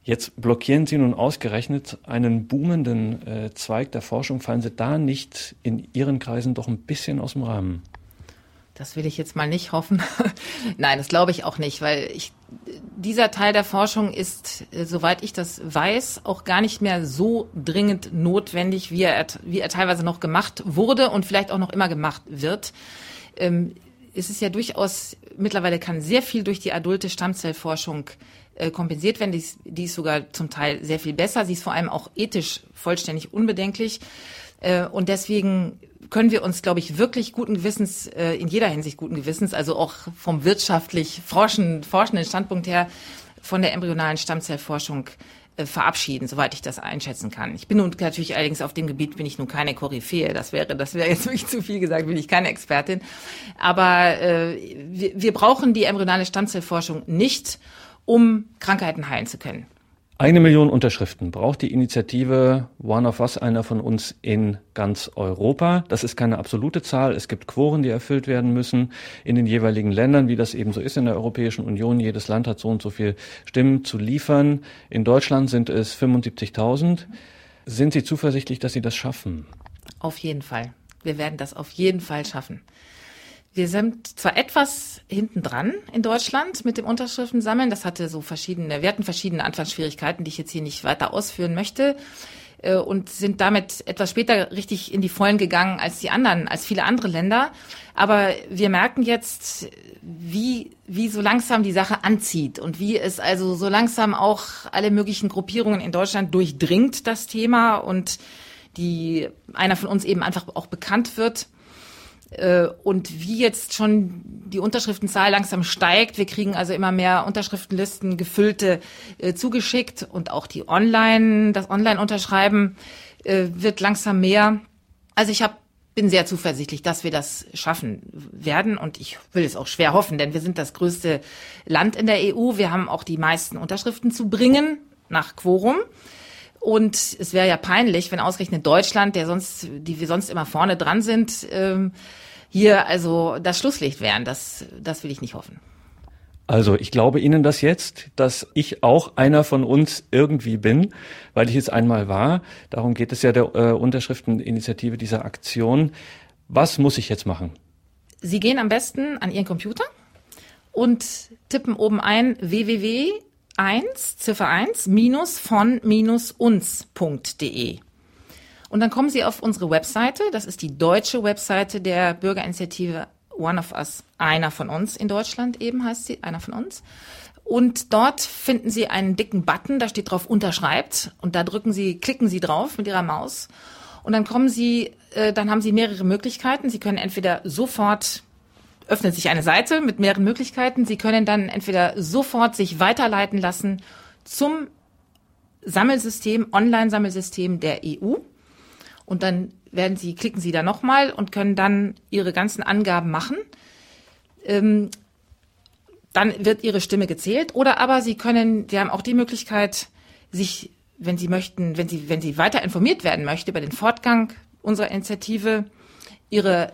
Jetzt blockieren Sie nun ausgerechnet einen boomenden äh, Zweig der Forschung. Fallen Sie da nicht in Ihren Kreisen doch ein bisschen aus dem Rahmen? Das will ich jetzt mal nicht hoffen. [laughs] Nein, das glaube ich auch nicht, weil ich, dieser Teil der Forschung ist, äh, soweit ich das weiß, auch gar nicht mehr so dringend notwendig, wie er, wie er teilweise noch gemacht wurde und vielleicht auch noch immer gemacht wird. Ähm, es ist ja durchaus, mittlerweile kann sehr viel durch die adulte Stammzellforschung äh, kompensiert werden. Die ist, die ist sogar zum Teil sehr viel besser. Sie ist vor allem auch ethisch vollständig unbedenklich. Äh, und deswegen können wir uns, glaube ich, wirklich guten Gewissens, äh, in jeder Hinsicht guten Gewissens, also auch vom wirtschaftlich forschen, forschenden Standpunkt her, von der embryonalen Stammzellforschung äh, verabschieden, soweit ich das einschätzen kann. Ich bin nun natürlich allerdings auf dem Gebiet bin ich nun keine Koryphäe. Das wäre, das wäre jetzt [laughs] wirklich zu viel gesagt, bin ich keine Expertin. Aber äh, wir, wir brauchen die embryonale Stammzellforschung nicht, um Krankheiten heilen zu können. Eine Million Unterschriften braucht die Initiative One of Us, einer von uns in ganz Europa. Das ist keine absolute Zahl. Es gibt Quoren, die erfüllt werden müssen in den jeweiligen Ländern, wie das eben so ist in der Europäischen Union. Jedes Land hat so und so viel Stimmen zu liefern. In Deutschland sind es 75.000. Sind Sie zuversichtlich, dass Sie das schaffen? Auf jeden Fall. Wir werden das auf jeden Fall schaffen. Wir sind zwar etwas hinten dran in Deutschland mit dem Unterschriften sammeln. Das hatte so verschiedene, wir hatten verschiedene Anfangsschwierigkeiten, die ich jetzt hier nicht weiter ausführen möchte äh, und sind damit etwas später richtig in die Vollen gegangen als die anderen, als viele andere Länder. Aber wir merken jetzt, wie, wie so langsam die Sache anzieht und wie es also so langsam auch alle möglichen Gruppierungen in Deutschland durchdringt, das Thema und die einer von uns eben einfach auch bekannt wird. Äh, und wie jetzt schon die Unterschriftenzahl langsam steigt, wir kriegen also immer mehr Unterschriftenlisten gefüllte äh, zugeschickt und auch die Online, das Online-Unterschreiben äh, wird langsam mehr. Also ich habe bin sehr zuversichtlich, dass wir das schaffen werden und ich will es auch schwer hoffen, denn wir sind das größte Land in der EU. Wir haben auch die meisten Unterschriften zu bringen nach Quorum. Und es wäre ja peinlich, wenn ausgerechnet Deutschland, der sonst, die wir sonst immer vorne dran sind, ähm, hier also das Schlusslicht wären. Das, das will ich nicht hoffen. Also ich glaube Ihnen das jetzt, dass ich auch einer von uns irgendwie bin, weil ich es einmal war. Darum geht es ja der äh, Unterschrifteninitiative dieser Aktion. Was muss ich jetzt machen? Sie gehen am besten an Ihren Computer und tippen oben ein www 1, Ziffer 1, minus von minus uns.de. Und dann kommen Sie auf unsere Webseite. Das ist die deutsche Webseite der Bürgerinitiative One of Us, einer von uns in Deutschland eben heißt sie, einer von uns. Und dort finden Sie einen dicken Button, da steht drauf Unterschreibt. Und da drücken Sie, klicken Sie drauf mit Ihrer Maus. Und dann kommen Sie, äh, dann haben Sie mehrere Möglichkeiten. Sie können entweder sofort öffnet sich eine Seite mit mehreren Möglichkeiten. Sie können dann entweder sofort sich weiterleiten lassen zum Sammelsystem, Online-Sammelsystem der EU. Und dann werden Sie, klicken Sie da nochmal und können dann Ihre ganzen Angaben machen. Ähm, dann wird Ihre Stimme gezählt. Oder aber Sie können, Sie haben auch die Möglichkeit, sich, wenn Sie möchten, wenn Sie, wenn Sie weiter informiert werden möchten über den Fortgang unserer Initiative, Ihre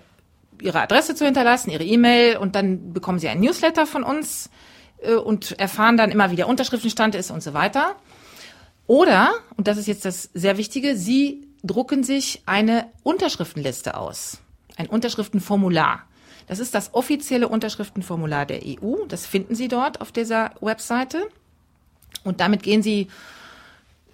Ihre Adresse zu hinterlassen, Ihre E-Mail und dann bekommen Sie ein Newsletter von uns äh, und erfahren dann immer, wie der Unterschriftenstand ist und so weiter. Oder, und das ist jetzt das sehr Wichtige, Sie drucken sich eine Unterschriftenliste aus, ein Unterschriftenformular. Das ist das offizielle Unterschriftenformular der EU. Das finden Sie dort auf dieser Webseite. Und damit gehen Sie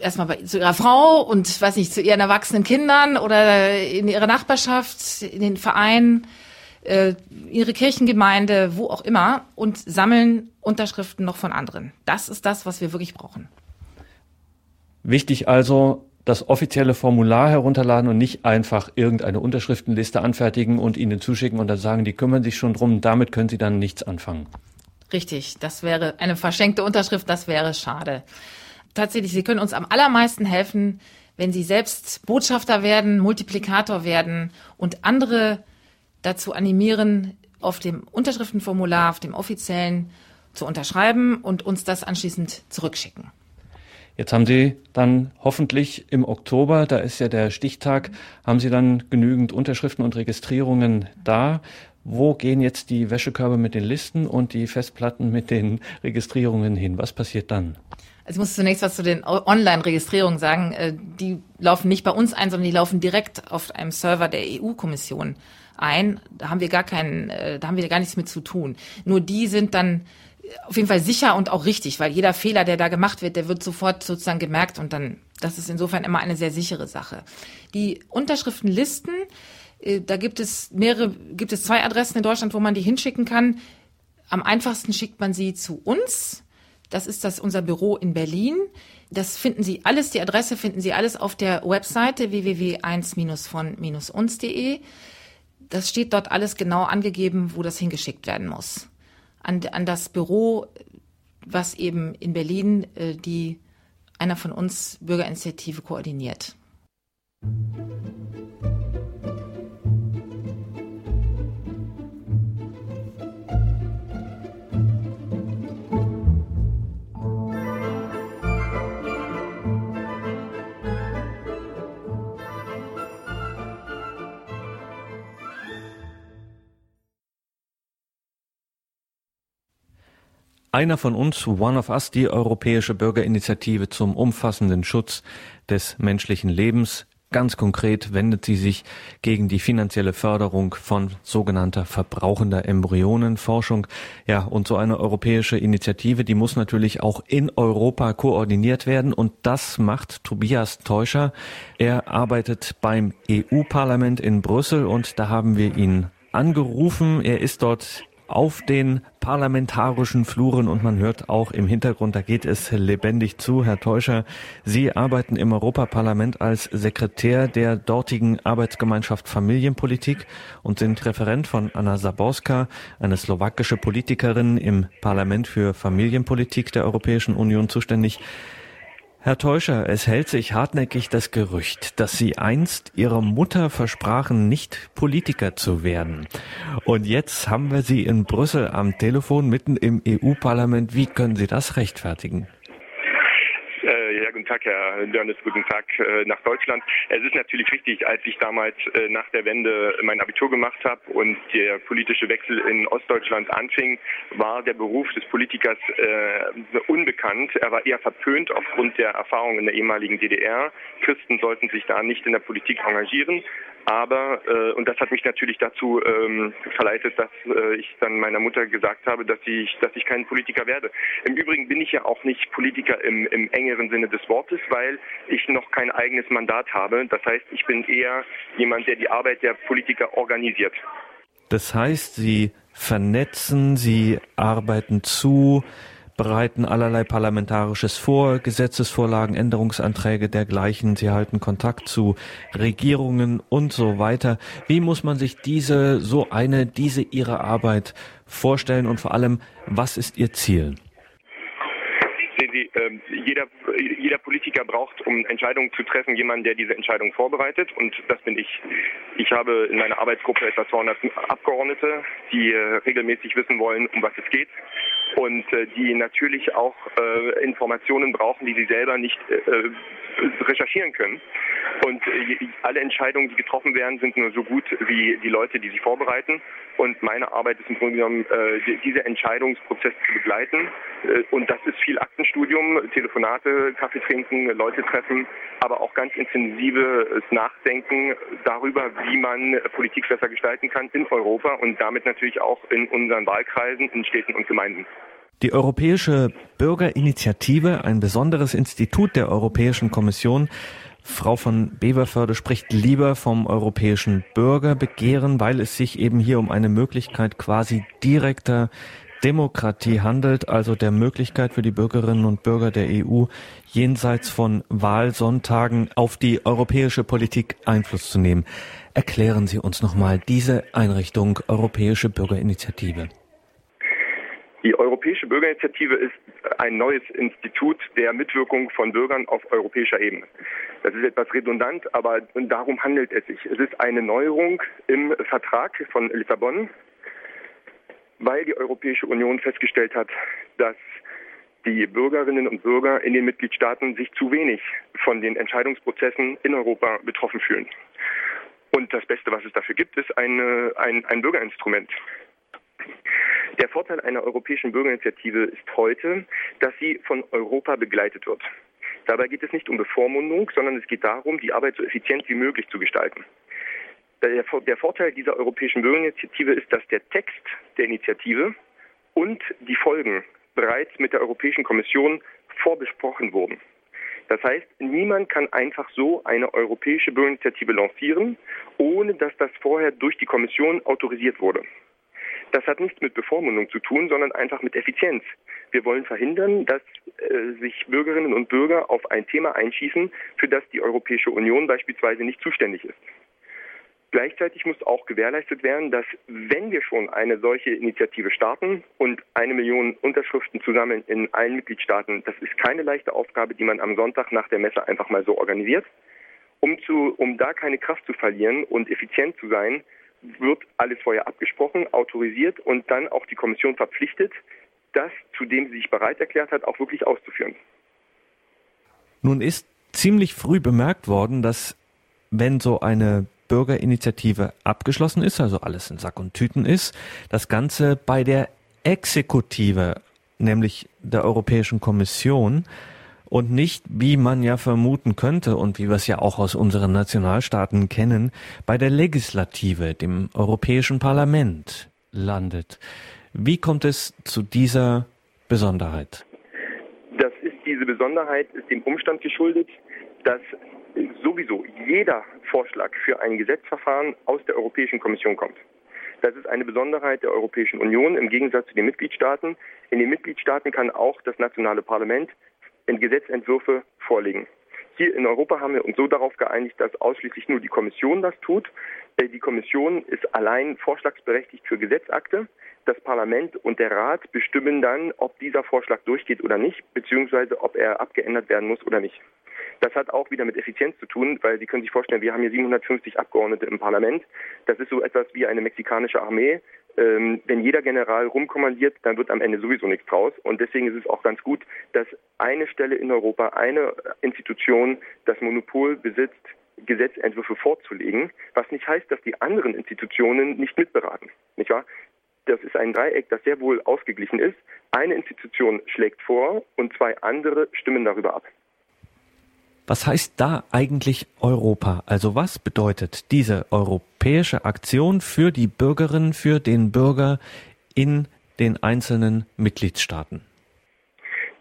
erstmal bei, zu ihrer Frau und weiß nicht, zu ihren erwachsenen Kindern oder in ihrer Nachbarschaft, in den Verein, äh, ihre Kirchengemeinde, wo auch immer und sammeln Unterschriften noch von anderen. Das ist das, was wir wirklich brauchen. Wichtig also, das offizielle Formular herunterladen und nicht einfach irgendeine Unterschriftenliste anfertigen und ihnen zuschicken und dann sagen, die kümmern sich schon drum, damit können sie dann nichts anfangen. Richtig, das wäre eine verschenkte Unterschrift, das wäre schade tatsächlich, Sie können uns am allermeisten helfen, wenn Sie selbst Botschafter werden, Multiplikator werden und andere dazu animieren, auf dem Unterschriftenformular, auf dem offiziellen zu unterschreiben und uns das anschließend zurückschicken. Jetzt haben Sie dann hoffentlich im Oktober, da ist ja der Stichtag, haben Sie dann genügend Unterschriften und Registrierungen da. Wo gehen jetzt die Wäschekörbe mit den Listen und die Festplatten mit den Registrierungen hin? Was passiert dann? Also ich muss zunächst was zu den Online-Registrierungen sagen. Äh, die laufen nicht bei uns ein, sondern die laufen direkt auf einem Server der EU-Kommission ein. Da haben wir gar keinen, äh, da haben wir gar nichts mit zu tun. Nur die sind dann auf jeden Fall sicher und auch richtig, weil jeder Fehler, der da gemacht wird, der wird sofort sozusagen gemerkt und dann, das ist insofern immer eine sehr sichere Sache. Die Unterschriftenlisten, äh, da gibt es mehrere, gibt es zwei Adressen in Deutschland, wo man die hinschicken kann. Am einfachsten schickt man sie zu uns. Das ist das unser Büro in Berlin. Das finden Sie alles, die Adresse finden Sie alles auf der Webseite www.1-von-uns.de. Das steht dort alles genau angegeben, wo das hingeschickt werden muss an, an das Büro, was eben in Berlin äh, die einer von uns Bürgerinitiative koordiniert. Einer von uns, One of Us, die europäische Bürgerinitiative zum umfassenden Schutz des menschlichen Lebens. Ganz konkret wendet sie sich gegen die finanzielle Förderung von sogenannter verbrauchender Embryonenforschung. Ja, und so eine europäische Initiative, die muss natürlich auch in Europa koordiniert werden. Und das macht Tobias Teuscher. Er arbeitet beim EU-Parlament in Brüssel und da haben wir ihn angerufen. Er ist dort auf den parlamentarischen Fluren und man hört auch im Hintergrund, da geht es lebendig zu. Herr Teuscher, Sie arbeiten im Europaparlament als Sekretär der dortigen Arbeitsgemeinschaft Familienpolitik und sind Referent von Anna Zaborska, eine slowakische Politikerin im Parlament für Familienpolitik der Europäischen Union zuständig. Herr Teuscher, es hält sich hartnäckig das Gerücht, dass Sie einst Ihrer Mutter versprachen, nicht Politiker zu werden. Und jetzt haben wir Sie in Brüssel am Telefon mitten im EU-Parlament. Wie können Sie das rechtfertigen? Tag, Herr Dörnes, guten Tag äh, nach Deutschland. Es ist natürlich richtig, als ich damals äh, nach der Wende mein Abitur gemacht habe und der politische Wechsel in Ostdeutschland anfing, war der Beruf des Politikers äh, unbekannt. Er war eher verpönt aufgrund der Erfahrungen in der ehemaligen DDR. Christen sollten sich da nicht in der Politik engagieren. Aber, äh, und das hat mich natürlich dazu ähm, verleitet, dass äh, ich dann meiner Mutter gesagt habe, dass ich, dass ich kein Politiker werde. Im Übrigen bin ich ja auch nicht Politiker im, im engeren Sinne des Wortes, weil ich noch kein eigenes Mandat habe. Das heißt, ich bin eher jemand, der die Arbeit der Politiker organisiert. Das heißt, Sie vernetzen, Sie arbeiten zu, bereiten allerlei Parlamentarisches vor, Gesetzesvorlagen, Änderungsanträge dergleichen. Sie halten Kontakt zu Regierungen und so weiter. Wie muss man sich diese, so eine, diese Ihre Arbeit vorstellen und vor allem, was ist Ihr Ziel? Sehen Sie, äh, jeder, jeder Politiker braucht, um Entscheidungen zu treffen, jemanden, der diese Entscheidung vorbereitet. Und das bin ich. Ich habe in meiner Arbeitsgruppe etwa 200 Abgeordnete, die äh, regelmäßig wissen wollen, um was es geht und äh, die natürlich auch äh, Informationen brauchen, die sie selber nicht äh, recherchieren können. Und äh, alle Entscheidungen, die getroffen werden, sind nur so gut wie die Leute, die sie vorbereiten. Und meine Arbeit ist im Grunde genommen, äh, diese Entscheidungsprozess zu begleiten. Äh, und das ist viel Aktenstudium, Telefonate, Kaffee trinken, Leute treffen, aber auch ganz intensives Nachdenken darüber, wie man Politik besser gestalten kann in Europa und damit natürlich auch in unseren Wahlkreisen, in Städten und Gemeinden. Die Europäische Bürgerinitiative, ein besonderes Institut der Europäischen Kommission, Frau von Beverförde spricht lieber vom europäischen Bürgerbegehren, weil es sich eben hier um eine Möglichkeit quasi direkter Demokratie handelt, also der Möglichkeit für die Bürgerinnen und Bürger der EU, jenseits von Wahlsonntagen auf die europäische Politik Einfluss zu nehmen. Erklären Sie uns nochmal diese Einrichtung Europäische Bürgerinitiative. Die Europäische Bürgerinitiative ist ein neues Institut der Mitwirkung von Bürgern auf europäischer Ebene. Das ist etwas redundant, aber darum handelt es sich. Es ist eine Neuerung im Vertrag von Lissabon, weil die Europäische Union festgestellt hat, dass die Bürgerinnen und Bürger in den Mitgliedstaaten sich zu wenig von den Entscheidungsprozessen in Europa betroffen fühlen. Und das Beste, was es dafür gibt, ist eine, ein, ein Bürgerinstrument. Der Vorteil einer europäischen Bürgerinitiative ist heute, dass sie von Europa begleitet wird. Dabei geht es nicht um Bevormundung, sondern es geht darum, die Arbeit so effizient wie möglich zu gestalten. Der, Vorteil dieser europäischen Bürgerinitiative ist, dass der Text der Initiative und die Folgen bereits mit der Europäischen Kommission vorbesprochen wurden. Das heißt, niemand kann einfach so eine europäische Bürgerinitiative lancieren, ohne dass das vorher durch die Kommission autorisiert wurde. Das hat nichts mit Bevormundung zu tun, sondern einfach mit Effizienz. Wir wollen verhindern, dass äh, sich Bürgerinnen und Bürger auf ein Thema einschießen, für das die Europäische Union beispielsweise nicht zuständig ist. Gleichzeitig muss auch gewährleistet werden, dass wenn wir schon eine solche Initiative starten und eine Million Unterschriften zusammen in allen Mitgliedstaaten, das ist keine leichte Aufgabe, die man am Sonntag nach der Messe einfach mal so organisiert. Um, zu, um da keine Kraft zu verlieren und effizient zu sein, wird alles vorher abgesprochen, autorisiert und dann auch die Kommission verpflichtet, das, zu dem sie sich bereit erklärt hat, auch wirklich auszuführen. Nun ist ziemlich früh bemerkt worden, dass wenn so eine Bürgerinitiative abgeschlossen ist, also alles in Sack und Tüten ist, das Ganze bei der Exekutive, nämlich der Europäischen Kommission, und nicht, wie man ja vermuten könnte und wie wir es ja auch aus unseren Nationalstaaten kennen, bei der Legislative, dem Europäischen Parlament landet. Wie kommt es zu dieser Besonderheit? Das ist diese Besonderheit ist dem Umstand geschuldet, dass sowieso jeder Vorschlag für ein Gesetzverfahren aus der Europäischen Kommission kommt. Das ist eine Besonderheit der Europäischen Union im Gegensatz zu den Mitgliedstaaten. In den Mitgliedstaaten kann auch das nationale Parlament Gesetzentwürfe vorlegen. Hier in Europa haben wir uns so darauf geeinigt, dass ausschließlich nur die Kommission das tut. Äh, die Kommission ist allein vorschlagsberechtigt für Gesetzakte. Das Parlament und der Rat bestimmen dann, ob dieser Vorschlag durchgeht oder nicht, beziehungsweise ob er abgeändert werden muss oder nicht. Das hat auch wieder mit Effizienz zu tun, weil Sie können sich vorstellen, wir haben hier 750 Abgeordnete im Parlament. Das ist so etwas wie eine mexikanische Armee. Ähm, wenn jeder General rumkommandiert, dann wird am Ende sowieso nichts draus. Und deswegen ist es auch ganz gut, dass eine Stelle in Europa, eine Institution das Monopol besitzt, Gesetzentwürfe vorzulegen, was nicht heißt, dass die anderen Institutionen nicht mitberaten. Nicht wahr? Das ist ein Dreieck, das sehr wohl ausgeglichen ist. Eine Institution schlägt vor und zwei andere stimmen darüber ab. Was heißt da eigentlich Europa? Also was bedeutet diese europäische Aktion für die Bürgerinnen, für den Bürger in den einzelnen Mitgliedstaaten?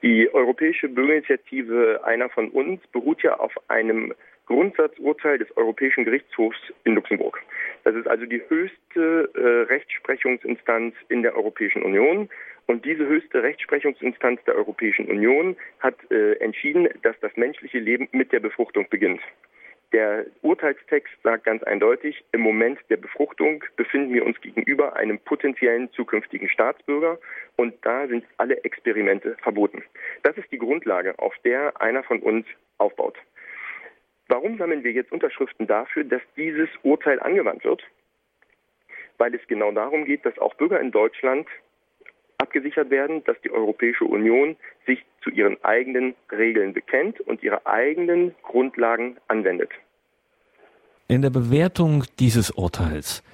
Die Europäische Bürgerinitiative Einer von uns beruht ja auf einem Grundsatzurteil des Europäischen Gerichtshofs in Luxemburg. Das ist also die höchste äh, Rechtsprechungsinstanz in der Europäischen Union. Und diese höchste Rechtsprechungsinstanz der Europäischen Union hat äh, entschieden, dass das menschliche Leben mit der Befruchtung beginnt. Der Urteilstext sagt ganz eindeutig, im Moment der Befruchtung befinden wir uns gegenüber einem potenziellen zukünftigen Staatsbürger und da sind alle Experimente verboten. Das ist die Grundlage, auf der einer von uns aufbaut. Warum sammeln wir jetzt Unterschriften dafür, dass dieses Urteil angewandt wird? Weil es genau darum geht, dass auch Bürger in Deutschland abgesichert werden, dass die Europäische Union sich zu ihren eigenen Regeln bekennt und ihre eigenen Grundlagen anwendet. In der Bewertung dieses Urteils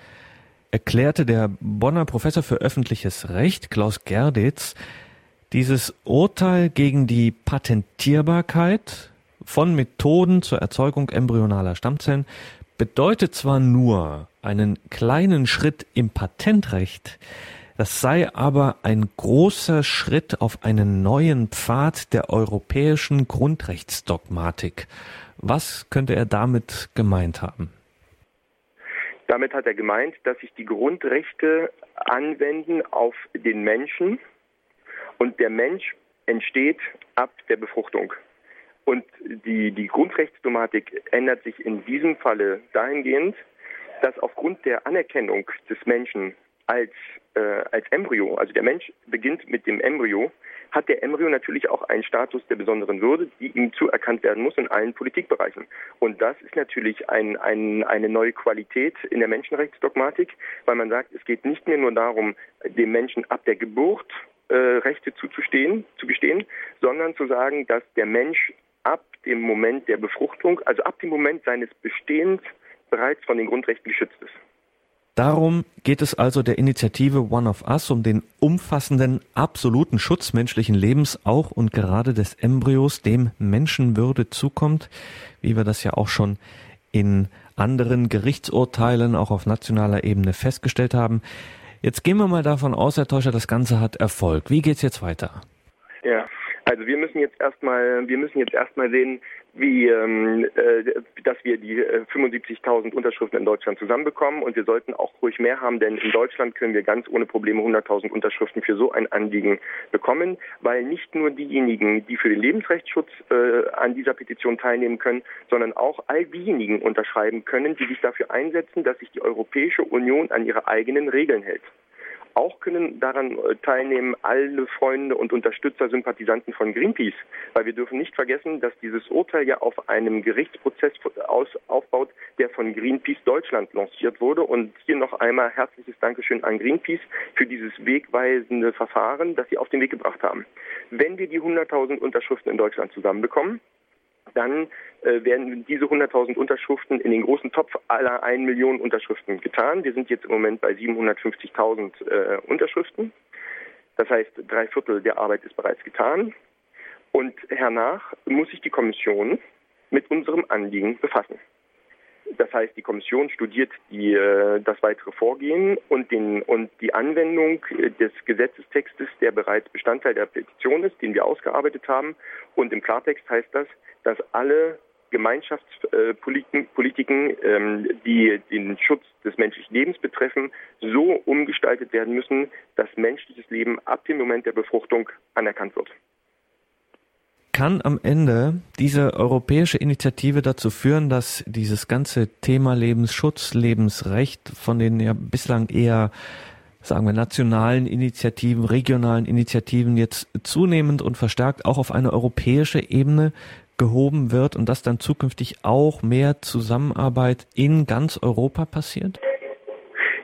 erklärte der Bonner Professor für öffentliches Recht Klaus Gerditz dieses Urteil gegen die Patentierbarkeit von Methoden zur Erzeugung embryonaler Stammzellen bedeutet zwar nur einen kleinen Schritt im Patentrecht, das sei aber ein großer Schritt auf einen neuen Pfad der europäischen Grundrechtsdogmatik. Was könnte er damit gemeint haben? Damit hat er gemeint, dass sich die Grundrechte anwenden auf den Menschen und der Mensch entsteht ab der Befruchtung. Und die, die Grundrechtsdogmatik ändert sich in diesem Falle dahingehend, dass aufgrund der Anerkennung des Menschen als, äh, als Embryo, also der Mensch beginnt mit dem Embryo, hat der Embryo natürlich auch einen Status der besonderen Würde, die ihm zuerkannt werden muss in allen Politikbereichen. Und das ist natürlich ein, ein, eine neue Qualität in der Menschenrechtsdogmatik, weil man sagt, es geht nicht mehr nur darum, dem Menschen ab der Geburt äh, Rechte zuzustehen, zu gestehen, sondern zu sagen, dass der Mensch ab dem Moment der Befruchtung, also ab dem Moment seines Bestehens bereits von den Grundrechten geschützt ist. Darum geht es also der Initiative One of Us um den umfassenden, absoluten Schutz menschlichen Lebens, auch und gerade des Embryos, dem Menschenwürde zukommt, wie wir das ja auch schon in anderen Gerichtsurteilen auch auf nationaler Ebene festgestellt haben. Jetzt gehen wir mal davon aus, Herr Täuscher, das Ganze hat Erfolg. Wie geht's jetzt weiter? Ja, also wir müssen jetzt erstmal, wir müssen jetzt erstmal sehen, wie, ähm, äh, dass wir die äh, 75.000 Unterschriften in Deutschland zusammenbekommen und wir sollten auch ruhig mehr haben, denn in Deutschland können wir ganz ohne Probleme 100.000 Unterschriften für so ein Anliegen bekommen, weil nicht nur diejenigen, die für den Lebensrechtsschutz äh, an dieser Petition teilnehmen können, sondern auch all diejenigen unterschreiben können, die sich dafür einsetzen, dass sich die Europäische Union an ihre eigenen Regeln hält. Auch können daran äh, teilnehmen alle Freunde und Unterstützer, Sympathisanten von Greenpeace, weil wir dürfen nicht vergessen, dass dieses Urteil ja auf einem Gerichtsprozess aus, aufbaut, der von Greenpeace Deutschland lanciert wurde. Und hier noch einmal herzliches Dankeschön an Greenpeace für dieses wegweisende Verfahren, das sie auf den Weg gebracht haben. Wenn wir die 100.000 Unterschriften in Deutschland zusammenbekommen, dann äh, werden diese 100.000 Unterschriften in den großen Topf aller 1 Million Unterschriften getan. Wir sind jetzt im Moment bei 750.000 äh, Unterschriften. Das heißt, drei Viertel der Arbeit ist bereits getan. Und hernach muss sich die Kommission mit unserem Anliegen befassen. Das heißt, die Kommission studiert die, äh, das weitere Vorgehen und, den, und die Anwendung des Gesetzestextes, der bereits Bestandteil der Petition ist, den wir ausgearbeitet haben. Und im Klartext heißt das, dass alle Gemeinschaftspolitiken, ähm, die den Schutz des menschlichen Lebens betreffen, so umgestaltet werden müssen, dass menschliches Leben ab dem Moment der Befruchtung anerkannt wird. Kann am Ende diese europäische Initiative dazu führen, dass dieses ganze Thema Lebensschutz, Lebensrecht von den ja bislang eher sagen wir, nationalen Initiativen, regionalen Initiativen jetzt zunehmend und verstärkt auch auf eine europäische Ebene gehoben wird und dass dann zukünftig auch mehr Zusammenarbeit in ganz Europa passiert?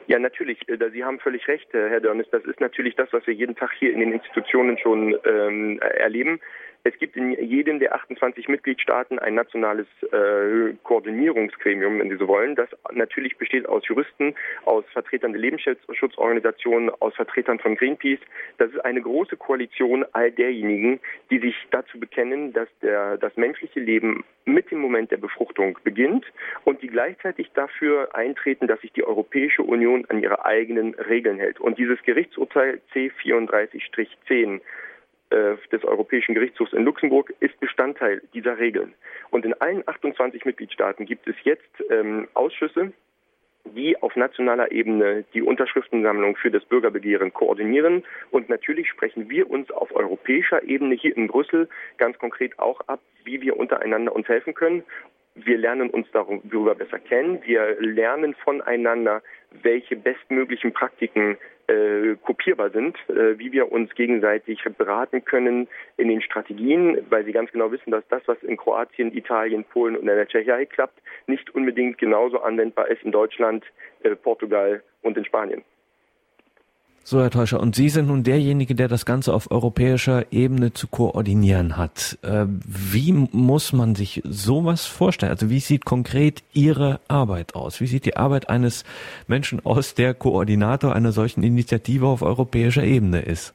Ja, natürlich. Äh, Sie haben völlig recht, Herr Dörnes. Das ist natürlich das, was wir jeden Tag hier in den Institutionen schon ähm, erleben. Es gibt in jedem der 28 Mitgliedstaaten ein nationales äh, Koordinierungsgremium, wenn Sie so wollen, das natürlich besteht aus Juristen, aus Vertretern der Lebensschutzorganisationen, aus Vertretern von Greenpeace. Das ist eine große Koalition all derjenigen, die sich dazu bekennen, dass der, das menschliche Leben mit dem Moment der Befruchtung beginnt und die gleichzeitig dafür eintreten, dass sich die Europäische Union an ihre eigenen Regeln hält. Und dieses Gerichtsurteil C34-10 äh, des Europäischen Gerichtshofs in Luxemburg ist Bestandteil dieser Regeln. Und in allen 28 Mitgliedstaaten gibt es jetzt ähm, Ausschüsse, die auf nationaler Ebene die Unterschriftensammlung für das Bürgerbegehren koordinieren. Und natürlich sprechen wir uns auf europäischer Ebene hier in Brüssel ganz konkret auch ab, wie wir untereinander uns helfen können. Wir lernen uns darüber besser kennen. Wir lernen voneinander, welche bestmöglichen Praktiken äh, kopierbar sind, äh, wie wir uns gegenseitig beraten können in den Strategien, weil sie ganz genau wissen, dass das, was in Kroatien, Italien, Polen und in der Tschechei klappt, nicht unbedingt genauso anwendbar ist in Deutschland, äh, Portugal und in Spanien. So, Herr Teuscher, und Sie sind nun derjenige, der das Ganze auf europäischer Ebene zu koordinieren hat. Äh, wie muss man sich sowas vorstellen? Also wie sieht konkret Ihre Arbeit aus? Wie sieht die Arbeit eines Menschen aus, der Koordinator einer solchen Initiative auf europäischer Ebene ist?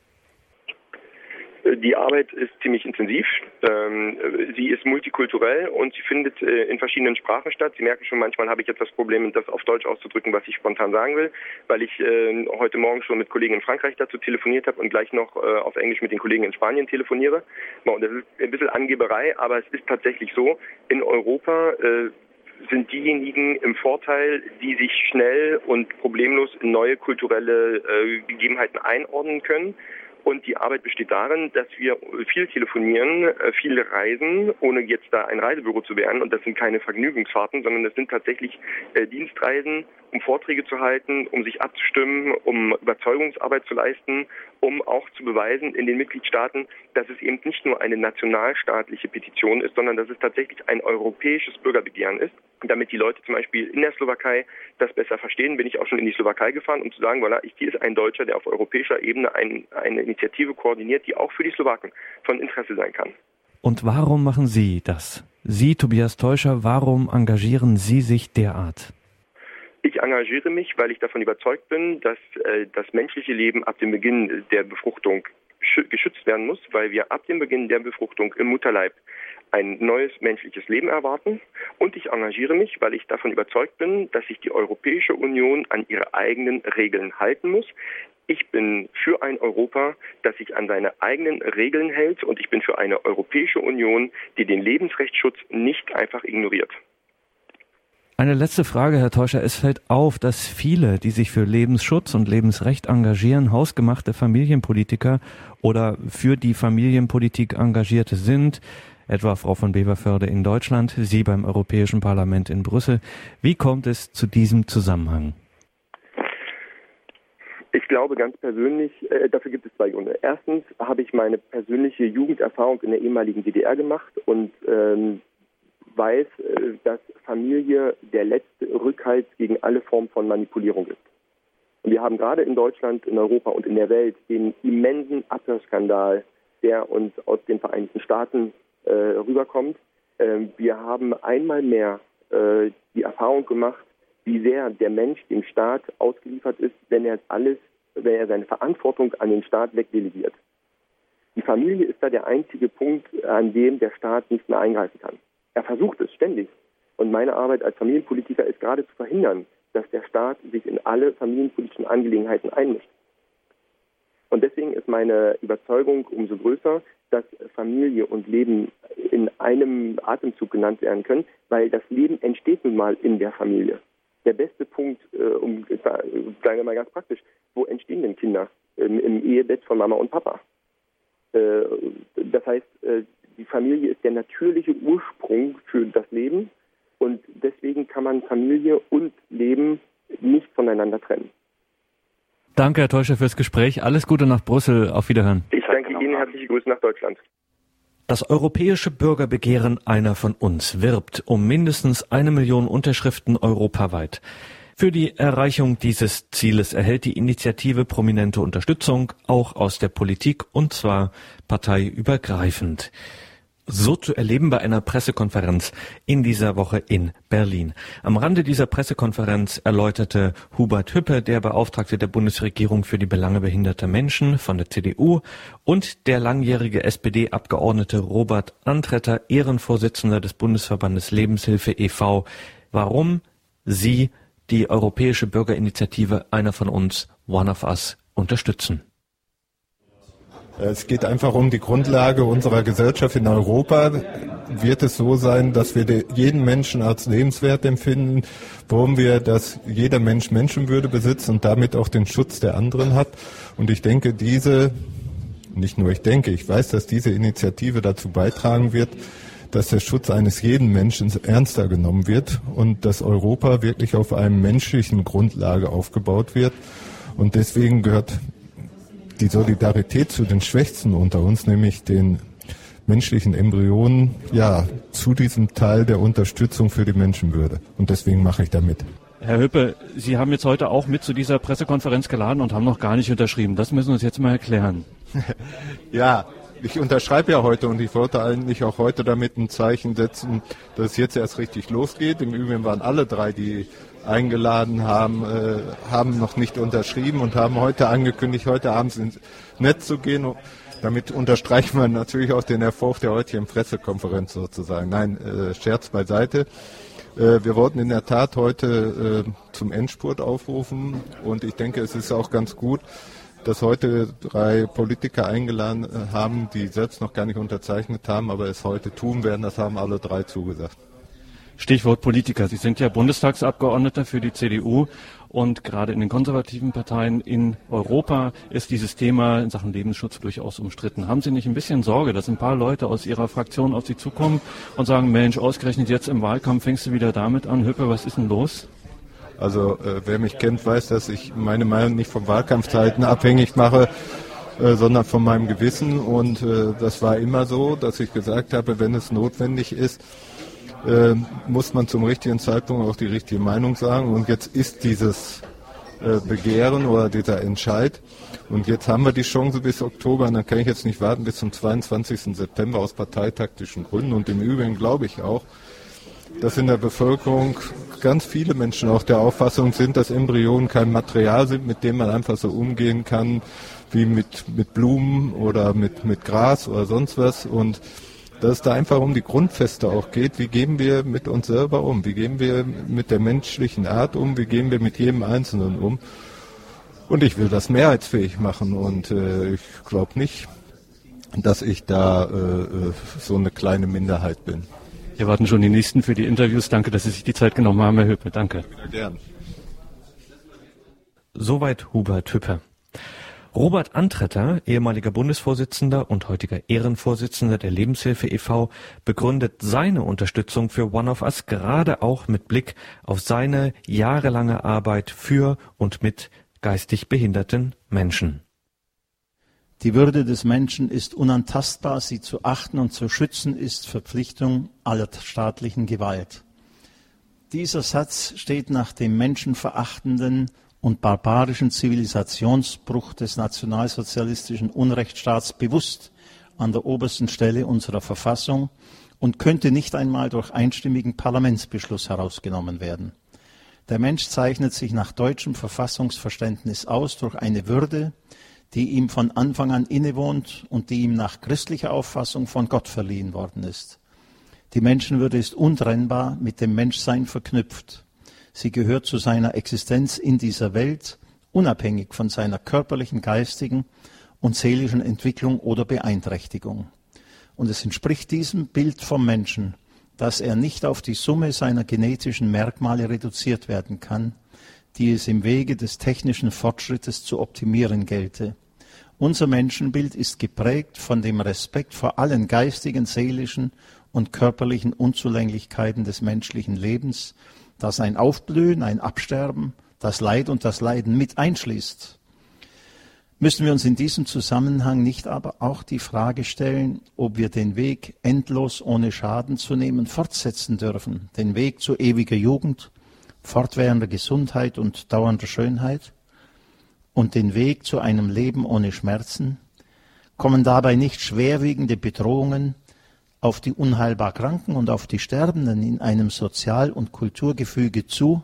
Die Arbeit ist ziemlich intensiv. Ähm, sie ist multikulturell und sie findet äh, in verschiedenen Sprachen statt. Sie merken schon, manchmal habe ich jetzt das Problem, das auf Deutsch auszudrücken, was ich spontan sagen will, weil ich äh, heute Morgen schon mit Kollegen in Frankreich dazu telefoniert habe und gleich noch äh, auf Englisch mit den Kollegen in Spanien telefoniere. Und das ist ein bisschen Angeberei, aber es ist tatsächlich so, in Europa sind diejenigen im Vorteil, die sich schnell und problemlos in neue kulturelle Gegebenheiten einordnen können und die Arbeit besteht darin, dass wir viel telefonieren, äh, viel reisen, ohne jetzt da ein Reisebüro zu werden. Und das sind keine Vergnügungsfahrten, sondern das sind tatsächlich äh, Dienstreisen um Vorträge zu halten, um sich abzustimmen, um Überzeugungsarbeit zu leisten, um auch zu beweisen in den Mitgliedstaaten, dass es eben nicht nur eine nationalstaatliche Petition ist, sondern dass es tatsächlich ein europäisches Bürgerbegehren ist. Damit die Leute zum Beispiel in der Slowakei das besser verstehen, bin ich auch schon in die Slowakei gefahren, um zu sagen, voilà, ich, hier ist ein Deutscher, der auf europäischer Ebene ein, eine Initiative koordiniert, die auch für die Slowaken von Interesse sein kann. Und warum machen Sie das? Sie, Tobias Teuscher, warum engagieren Sie sich derart? Ich engagiere mich, weil ich davon überzeugt bin, dass äh, das menschliche Leben ab dem Beginn der Befruchtung geschützt werden muss, weil wir ab dem Beginn der Befruchtung im Mutterleib ein neues menschliches Leben erwarten. Und ich engagiere mich, weil ich davon überzeugt bin, dass sich die Europäische Union an ihre eigenen Regeln halten muss. Ich bin für ein Europa, das sich an seine eigenen Regeln hält und ich bin für eine Europäische Union, die den Lebensrechtsschutz nicht einfach ignoriert. Eine letzte Frage, Herr Teuscher. Es fällt auf, dass viele, die sich für Lebensschutz und Lebensrecht engagieren, hausgemachte Familienpolitiker oder für die Familienpolitik Engagierte sind, etwa Frau von Beverförde in Deutschland, Sie beim Europäischen Parlament in Brüssel. Wie kommt es zu diesem Zusammenhang? Ich glaube ganz persönlich, äh, dafür gibt es zwei Gründe. Erstens habe ich meine persönliche Jugenderfahrung in der ehemaligen DDR gemacht und ähm, weiß, äh, dass Familie der letzte Rückhalt gegen alle Formen von Manipulierung ist. Und wir haben gerade in Deutschland, in Europa und in der Welt den immensen Abhörskandal, der uns aus den Vereinigten Staaten äh, rüberkommt. Äh, wir haben einmal mehr äh, die Erfahrung gemacht, wie sehr der Mensch dem Staat ausgeliefert ist, wenn er alles, wenn er seine Verantwortung an den Staat wegdelegiert. Die Familie ist da der einzige Punkt, an dem der Staat nicht mehr eingreifen kann. Er versucht es ständig. Und meine Arbeit als Familienpolitiker ist gerade zu verhindern, dass der Staat sich in alle familienpolitischen Angelegenheiten einmischt. Und deswegen ist meine Überzeugung umso größer, dass Familie und Leben in einem Atemzug genannt werden können, weil das Leben entsteht nun mal in der Familie. Der beste Punkt, äh, um, sagen wir mal ganz praktisch, wo entstehen denn Kinder? Im, im Ehebett von Mama und Papa. Äh, das heißt, äh, die Familie ist der natürliche Ursprung für das Leben und deswegen kann man Familie und Leben nicht voneinander trennen. Danke, Herr Teuscher, fürs Gespräch. Alles Gute nach Brüssel. Auf Wiederhören. Ich danke Ihnen. Herzliche Grüße nach Deutschland. Das europäische Bürgerbegehren Einer von uns wirbt um mindestens eine Million Unterschriften europaweit. Für die Erreichung dieses Zieles erhält die Initiative prominente Unterstützung, auch aus der Politik, und zwar parteiübergreifend so zu erleben bei einer Pressekonferenz in dieser Woche in Berlin. Am Rande dieser Pressekonferenz erläuterte Hubert Hüppe, der Beauftragte der Bundesregierung für die Belange behinderter Menschen von der CDU und der langjährige SPD-Abgeordnete Robert Antretter, Ehrenvorsitzender des Bundesverbandes Lebenshilfe e.V., warum sie die Europäische Bürgerinitiative Einer von uns, One of Us, unterstützen. Es geht einfach um die Grundlage unserer Gesellschaft in Europa. Wird es so sein, dass wir jeden Menschen als lebenswert empfinden? Wollen wir, dass jeder Mensch Menschenwürde besitzt und damit auch den Schutz der anderen hat? Und ich denke, diese, nicht nur ich denke, ich weiß, dass diese Initiative dazu beitragen wird, dass der Schutz eines jeden Menschen ernster genommen wird und dass Europa wirklich auf einem menschlichen Grundlage aufgebaut wird. Und deswegen gehört die Solidarität zu den Schwächsten unter uns, nämlich den menschlichen Embryonen, ja, zu diesem Teil der Unterstützung für die Menschenwürde. Und deswegen mache ich da mit. Herr Hüppe, Sie haben jetzt heute auch mit zu dieser Pressekonferenz geladen und haben noch gar nicht unterschrieben. Das müssen Sie uns jetzt mal erklären. [laughs] ja, ich unterschreibe ja heute und ich wollte eigentlich auch heute damit ein Zeichen setzen, dass es jetzt erst richtig losgeht. Im Übrigen waren alle drei, die eingeladen haben, äh, haben noch nicht unterschrieben und haben heute angekündigt, heute abends ins Netz zu gehen. Damit unterstreichen wir natürlich auch den Erfolg der heutigen Pressekonferenz sozusagen. Nein, äh, Scherz beiseite. Äh, wir wollten in der Tat heute äh, zum Endspurt aufrufen und ich denke, es ist auch ganz gut, dass heute drei Politiker eingeladen äh, haben, die selbst noch gar nicht unterzeichnet haben, aber es heute tun werden. Das haben alle drei zugesagt. Stichwort Politiker. Sie sind ja Bundestagsabgeordneter für die CDU und gerade in den konservativen Parteien in Europa ist dieses Thema in Sachen Lebensschutz durchaus umstritten. Haben Sie nicht ein bisschen Sorge, dass ein paar Leute aus Ihrer Fraktion auf Sie zukommen und sagen, Mensch, ausgerechnet jetzt im Wahlkampf fängst du wieder damit an, Hüppe, was ist denn los? Also äh, wer mich kennt, weiß, dass ich meine Meinung nicht vom Wahlkampfzeiten abhängig mache, äh, sondern von meinem Gewissen. Und äh, das war immer so, dass ich gesagt habe, wenn es notwendig ist, äh, muss man zum richtigen Zeitpunkt auch die richtige Meinung sagen. Und jetzt ist dieses äh, Begehren oder dieser Entscheid. Und jetzt haben wir die Chance bis Oktober und dann kann ich jetzt nicht warten bis zum 22. September aus parteitaktischen Gründen. Und im Übrigen glaube ich auch, dass in der Bevölkerung ganz viele Menschen auch der Auffassung sind, dass Embryonen kein Material sind, mit dem man einfach so umgehen kann, wie mit, mit Blumen oder mit, mit Gras oder sonst was. Und dass es da einfach um die Grundfeste auch geht. Wie gehen wir mit uns selber um? Wie gehen wir mit der menschlichen Art um? Wie gehen wir mit jedem Einzelnen um? Und ich will das mehrheitsfähig machen und äh, ich glaube nicht, dass ich da äh, äh, so eine kleine Minderheit bin. Wir warten schon die nächsten für die Interviews. Danke, dass Sie sich die Zeit genommen haben, Herr Hüppe. Danke. Gern. Soweit Hubert Hüppe. Robert Antretter, ehemaliger Bundesvorsitzender und heutiger Ehrenvorsitzender der Lebenshilfe e.V., begründet seine Unterstützung für One of Us gerade auch mit Blick auf seine jahrelange Arbeit für und mit geistig behinderten Menschen. Die Würde des Menschen ist unantastbar, sie zu achten und zu schützen ist Verpflichtung aller staatlichen Gewalt. Dieser Satz steht nach dem menschenverachtenden und barbarischen Zivilisationsbruch des nationalsozialistischen Unrechtsstaats bewusst an der obersten Stelle unserer Verfassung und könnte nicht einmal durch einstimmigen Parlamentsbeschluss herausgenommen werden. Der Mensch zeichnet sich nach deutschem Verfassungsverständnis aus durch eine Würde, die ihm von Anfang an innewohnt und die ihm nach christlicher Auffassung von Gott verliehen worden ist. Die Menschenwürde ist untrennbar mit dem Menschsein verknüpft. Sie gehört zu seiner Existenz in dieser Welt, unabhängig von seiner körperlichen, geistigen und seelischen Entwicklung oder Beeinträchtigung. Und es entspricht diesem Bild vom Menschen, dass er nicht auf die Summe seiner genetischen Merkmale reduziert werden kann, die es im Wege des technischen Fortschrittes zu optimieren gelte. Unser Menschenbild ist geprägt von dem Respekt vor allen geistigen, seelischen und körperlichen Unzulänglichkeiten des menschlichen Lebens, das ein Aufblühen, ein Absterben, das Leid und das Leiden mit einschließt. Müssen wir uns in diesem Zusammenhang nicht aber auch die Frage stellen, ob wir den Weg endlos ohne Schaden zu nehmen fortsetzen dürfen, den Weg zu ewiger Jugend, fortwährender Gesundheit und dauernder Schönheit und den Weg zu einem Leben ohne Schmerzen? Kommen dabei nicht schwerwiegende Bedrohungen auf die unheilbar Kranken und auf die Sterbenden in einem Sozial- und Kulturgefüge zu,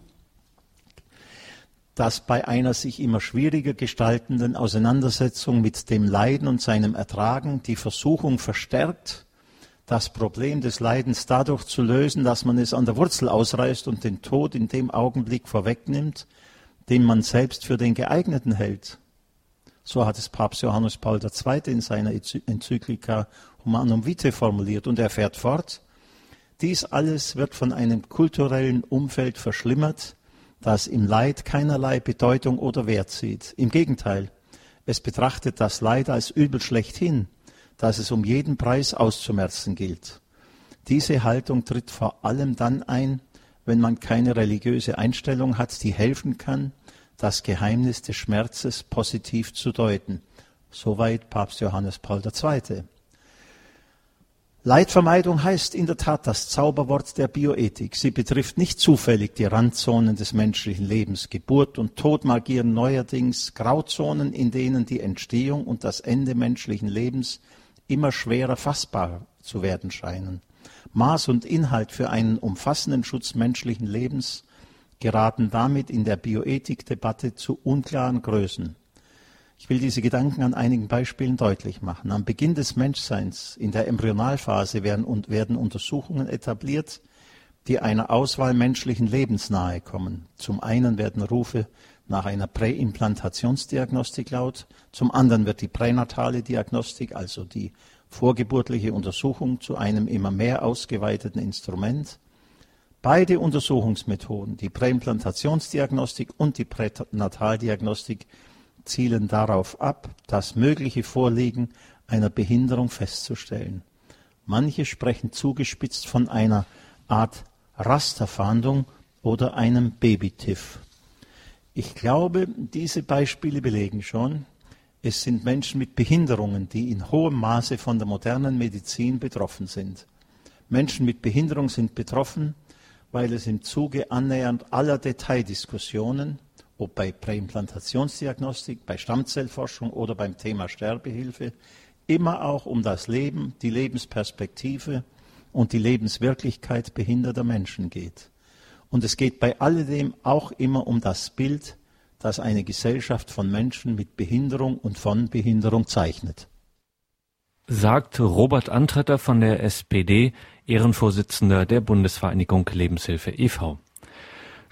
das bei einer sich immer schwieriger gestaltenden Auseinandersetzung mit dem Leiden und seinem Ertragen die Versuchung verstärkt, das Problem des Leidens dadurch zu lösen, dass man es an der Wurzel ausreißt und den Tod in dem Augenblick vorwegnimmt, den man selbst für den geeigneten hält. So hat es Papst Johannes Paul II. in seiner Enzyklika Humanum Vitae formuliert und er fährt fort. Dies alles wird von einem kulturellen Umfeld verschlimmert, das im Leid keinerlei Bedeutung oder Wert sieht. Im Gegenteil, es betrachtet das Leid als Übel schlechthin dass es um jeden Preis auszumerzen gilt. Diese Haltung tritt vor allem dann ein, wenn man keine religiöse Einstellung hat, die helfen kann, das Geheimnis des Schmerzes positiv zu deuten. Soweit Papst Johannes Paul II. Leidvermeidung heißt in der Tat das Zauberwort der Bioethik. Sie betrifft nicht zufällig die Randzonen des menschlichen Lebens. Geburt und Tod markieren neuerdings Grauzonen, in denen die Entstehung und das Ende menschlichen Lebens immer schwerer fassbar zu werden scheinen. Maß und Inhalt für einen umfassenden Schutz menschlichen Lebens geraten damit in der Bioethikdebatte zu unklaren Größen. Ich will diese Gedanken an einigen Beispielen deutlich machen. Am Beginn des Menschseins, in der Embryonalphase, werden, werden Untersuchungen etabliert, die einer Auswahl menschlichen Lebens nahe kommen. Zum einen werden Rufe nach einer Präimplantationsdiagnostik laut. Zum anderen wird die pränatale Diagnostik, also die vorgeburtliche Untersuchung, zu einem immer mehr ausgeweiteten Instrument. Beide Untersuchungsmethoden, die Präimplantationsdiagnostik und die Pränataldiagnostik, zielen darauf ab, das mögliche Vorliegen einer Behinderung festzustellen. Manche sprechen zugespitzt von einer Art Rasterfahndung oder einem Babytiff. Ich glaube, diese Beispiele belegen schon, es sind Menschen mit Behinderungen, die in hohem Maße von der modernen Medizin betroffen sind. Menschen mit Behinderung sind betroffen, weil es im Zuge annähernd aller Detaildiskussionen, ob bei Präimplantationsdiagnostik, bei Stammzellforschung oder beim Thema Sterbehilfe, immer auch um das Leben, die Lebensperspektive und die Lebenswirklichkeit behinderter Menschen geht. Und es geht bei alledem auch immer um das Bild, das eine Gesellschaft von Menschen mit Behinderung und von Behinderung zeichnet. Sagt Robert Antretter von der SPD, Ehrenvorsitzender der Bundesvereinigung Lebenshilfe e.V.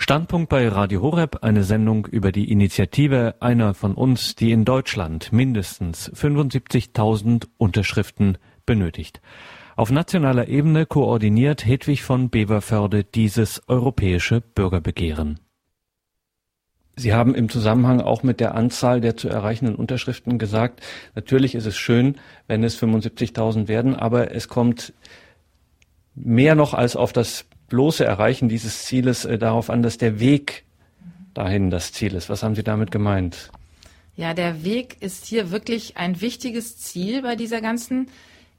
Standpunkt bei Radio Horeb, eine Sendung über die Initiative einer von uns, die in Deutschland mindestens 75.000 Unterschriften benötigt. Auf nationaler Ebene koordiniert Hedwig von Beverförde dieses europäische Bürgerbegehren. Sie haben im Zusammenhang auch mit der Anzahl der zu erreichenden Unterschriften gesagt, natürlich ist es schön, wenn es 75.000 werden, aber es kommt mehr noch als auf das bloße Erreichen dieses Zieles äh, darauf an, dass der Weg dahin das Ziel ist. Was haben Sie damit gemeint? Ja, der Weg ist hier wirklich ein wichtiges Ziel bei dieser ganzen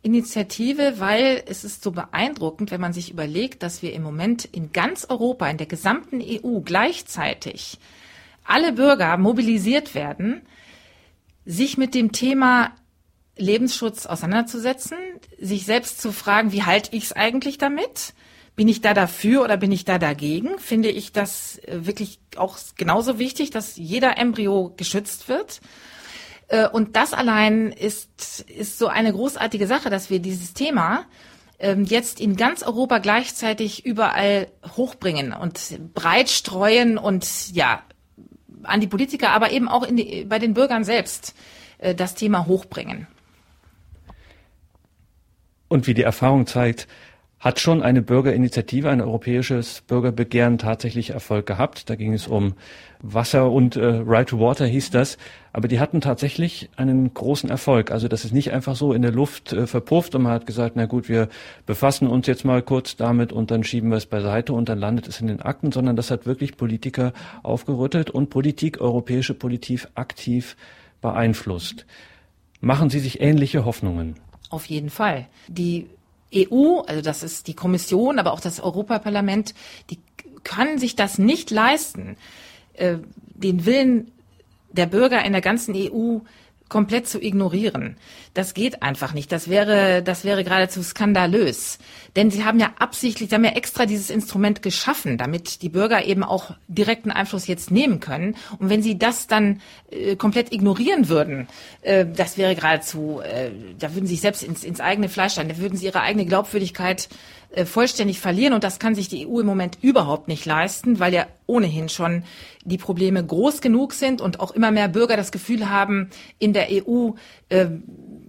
Initiative, weil es ist so beeindruckend, wenn man sich überlegt, dass wir im Moment in ganz Europa, in der gesamten EU gleichzeitig alle Bürger mobilisiert werden, sich mit dem Thema Lebensschutz auseinanderzusetzen, sich selbst zu fragen, wie halte ich es eigentlich damit? Bin ich da dafür oder bin ich da dagegen? Finde ich das äh, wirklich auch genauso wichtig, dass jeder Embryo geschützt wird. Äh, und das allein ist, ist so eine großartige Sache, dass wir dieses Thema ähm, jetzt in ganz Europa gleichzeitig überall hochbringen und breit streuen und ja, an die Politiker, aber eben auch die, bei den Bürgern selbst äh, das Thema hochbringen. Und wie die Erfahrung zeigt, hat schon eine Bürgerinitiative, ein europäisches Bürgerbegehren tatsächlich Erfolg gehabt. Da ging es um Wasser und äh, Right to Water hieß das. Aber die hatten tatsächlich einen großen Erfolg. Also das ist nicht einfach so in der Luft äh, verpufft und man hat gesagt, na gut, wir befassen uns jetzt mal kurz damit und dann schieben wir es beiseite und dann landet es in den Akten, sondern das hat wirklich Politiker aufgerüttelt und Politik, europäische Politik aktiv beeinflusst. Machen Sie sich ähnliche Hoffnungen? Auf jeden Fall. Die EU, also das ist die Kommission, aber auch das Europaparlament, die können sich das nicht leisten, äh, den Willen der Bürger in der ganzen EU komplett zu ignorieren. Das geht einfach nicht. Das wäre, das wäre geradezu skandalös. Denn sie haben ja absichtlich, sie haben ja extra dieses Instrument geschaffen, damit die Bürger eben auch direkten Einfluss jetzt nehmen können. Und wenn sie das dann äh, komplett ignorieren würden, äh, das wäre geradezu, äh, da würden sie sich selbst ins, ins eigene Fleisch steigen, da würden sie ihre eigene Glaubwürdigkeit vollständig verlieren. Und das kann sich die EU im Moment überhaupt nicht leisten, weil ja ohnehin schon die Probleme groß genug sind und auch immer mehr Bürger das Gefühl haben, in der EU, äh,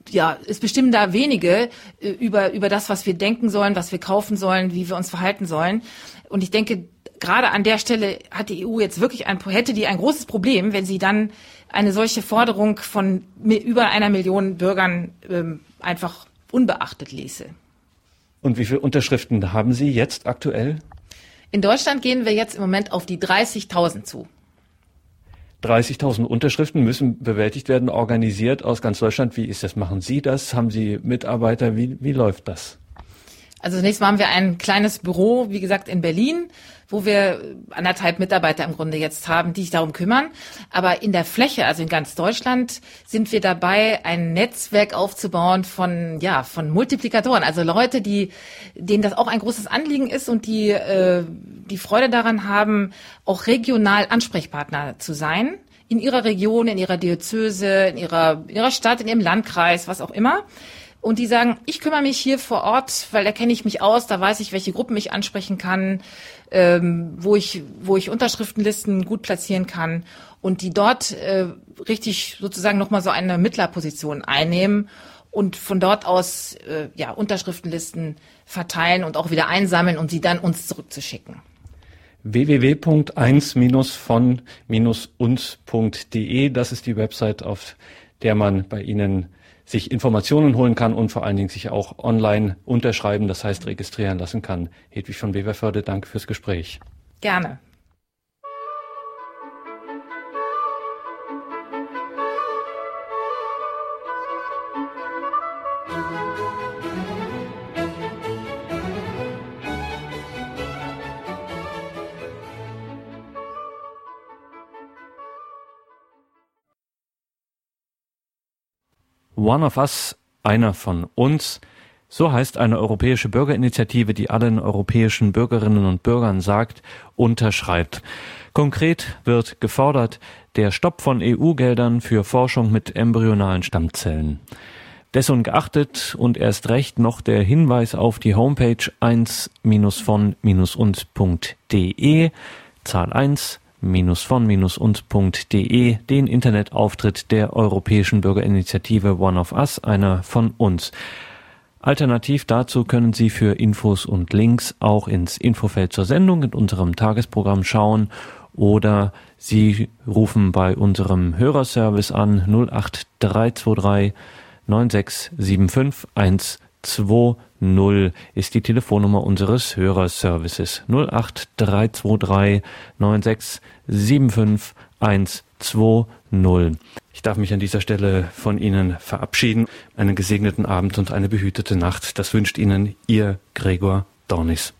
ja, es bestimmen da wenige äh, über, über das, was wir denken sollen, was wir kaufen sollen, wie wir uns verhalten sollen. Und ich denke, gerade an der Stelle hat die EU jetzt wirklich ein, hätte die ein großes Problem, wenn sie dann eine solche Forderung von über einer Million Bürgern ähm, einfach unbeachtet ließe. Und wie viele Unterschriften haben Sie jetzt aktuell? In Deutschland gehen wir jetzt im Moment auf die 30.000 zu. 30.000 Unterschriften müssen bewältigt werden, organisiert aus ganz Deutschland. Wie ist das? Machen Sie das? Haben Sie Mitarbeiter? Wie, wie läuft das? Also zunächst mal haben wir ein kleines Büro, wie gesagt, in Berlin, wo wir anderthalb Mitarbeiter im Grunde jetzt haben, die sich darum kümmern. Aber in der Fläche, also in ganz Deutschland, sind wir dabei, ein Netzwerk aufzubauen von, ja, von Multiplikatoren. Also Leute, die, denen das auch ein großes Anliegen ist und die, äh, die Freude daran haben, auch regional Ansprechpartner zu sein. In ihrer Region, in ihrer Diözese, in ihrer, in ihrer Stadt, in ihrem Landkreis, was auch immer und die sagen, ich kümmere mich hier vor Ort, weil da kenne ich mich aus, da weiß ich, welche Gruppen ich ansprechen kann, ähm, wo ich wo ich Unterschriftenlisten gut platzieren kann. Und die dort äh, richtig sozusagen noch mal so eine Mittlerposition einnehmen und von dort aus äh, ja Unterschriftenlisten verteilen und auch wieder einsammeln und sie dann uns zurückzuschicken. www.1-von-uns.de, das ist die Website, auf der man bei Ihnen sich Informationen holen kann und vor allen Dingen sich auch online unterschreiben, das heißt registrieren lassen kann. Hedwig von Beverförde, danke fürs Gespräch. Gerne. One of Us, einer von uns, so heißt eine europäische Bürgerinitiative, die allen europäischen Bürgerinnen und Bürgern sagt, unterschreibt. Konkret wird gefordert der Stopp von EU-Geldern für Forschung mit embryonalen Stammzellen. Dessen geachtet und erst recht noch der Hinweis auf die Homepage 1-von-uns.de, Zahl 1, von-uns.de, den Internetauftritt der Europäischen Bürgerinitiative One of Us, einer von uns. Alternativ dazu können Sie für Infos und Links auch ins Infofeld zur Sendung in unserem Tagesprogramm schauen oder Sie rufen bei unserem Hörerservice an 08323 9675 120 ist die Telefonnummer unseres Hörerservices 08323 9675 120. Ich darf mich an dieser Stelle von Ihnen verabschieden. Einen gesegneten Abend und eine behütete Nacht. Das wünscht Ihnen Ihr Gregor Dornis.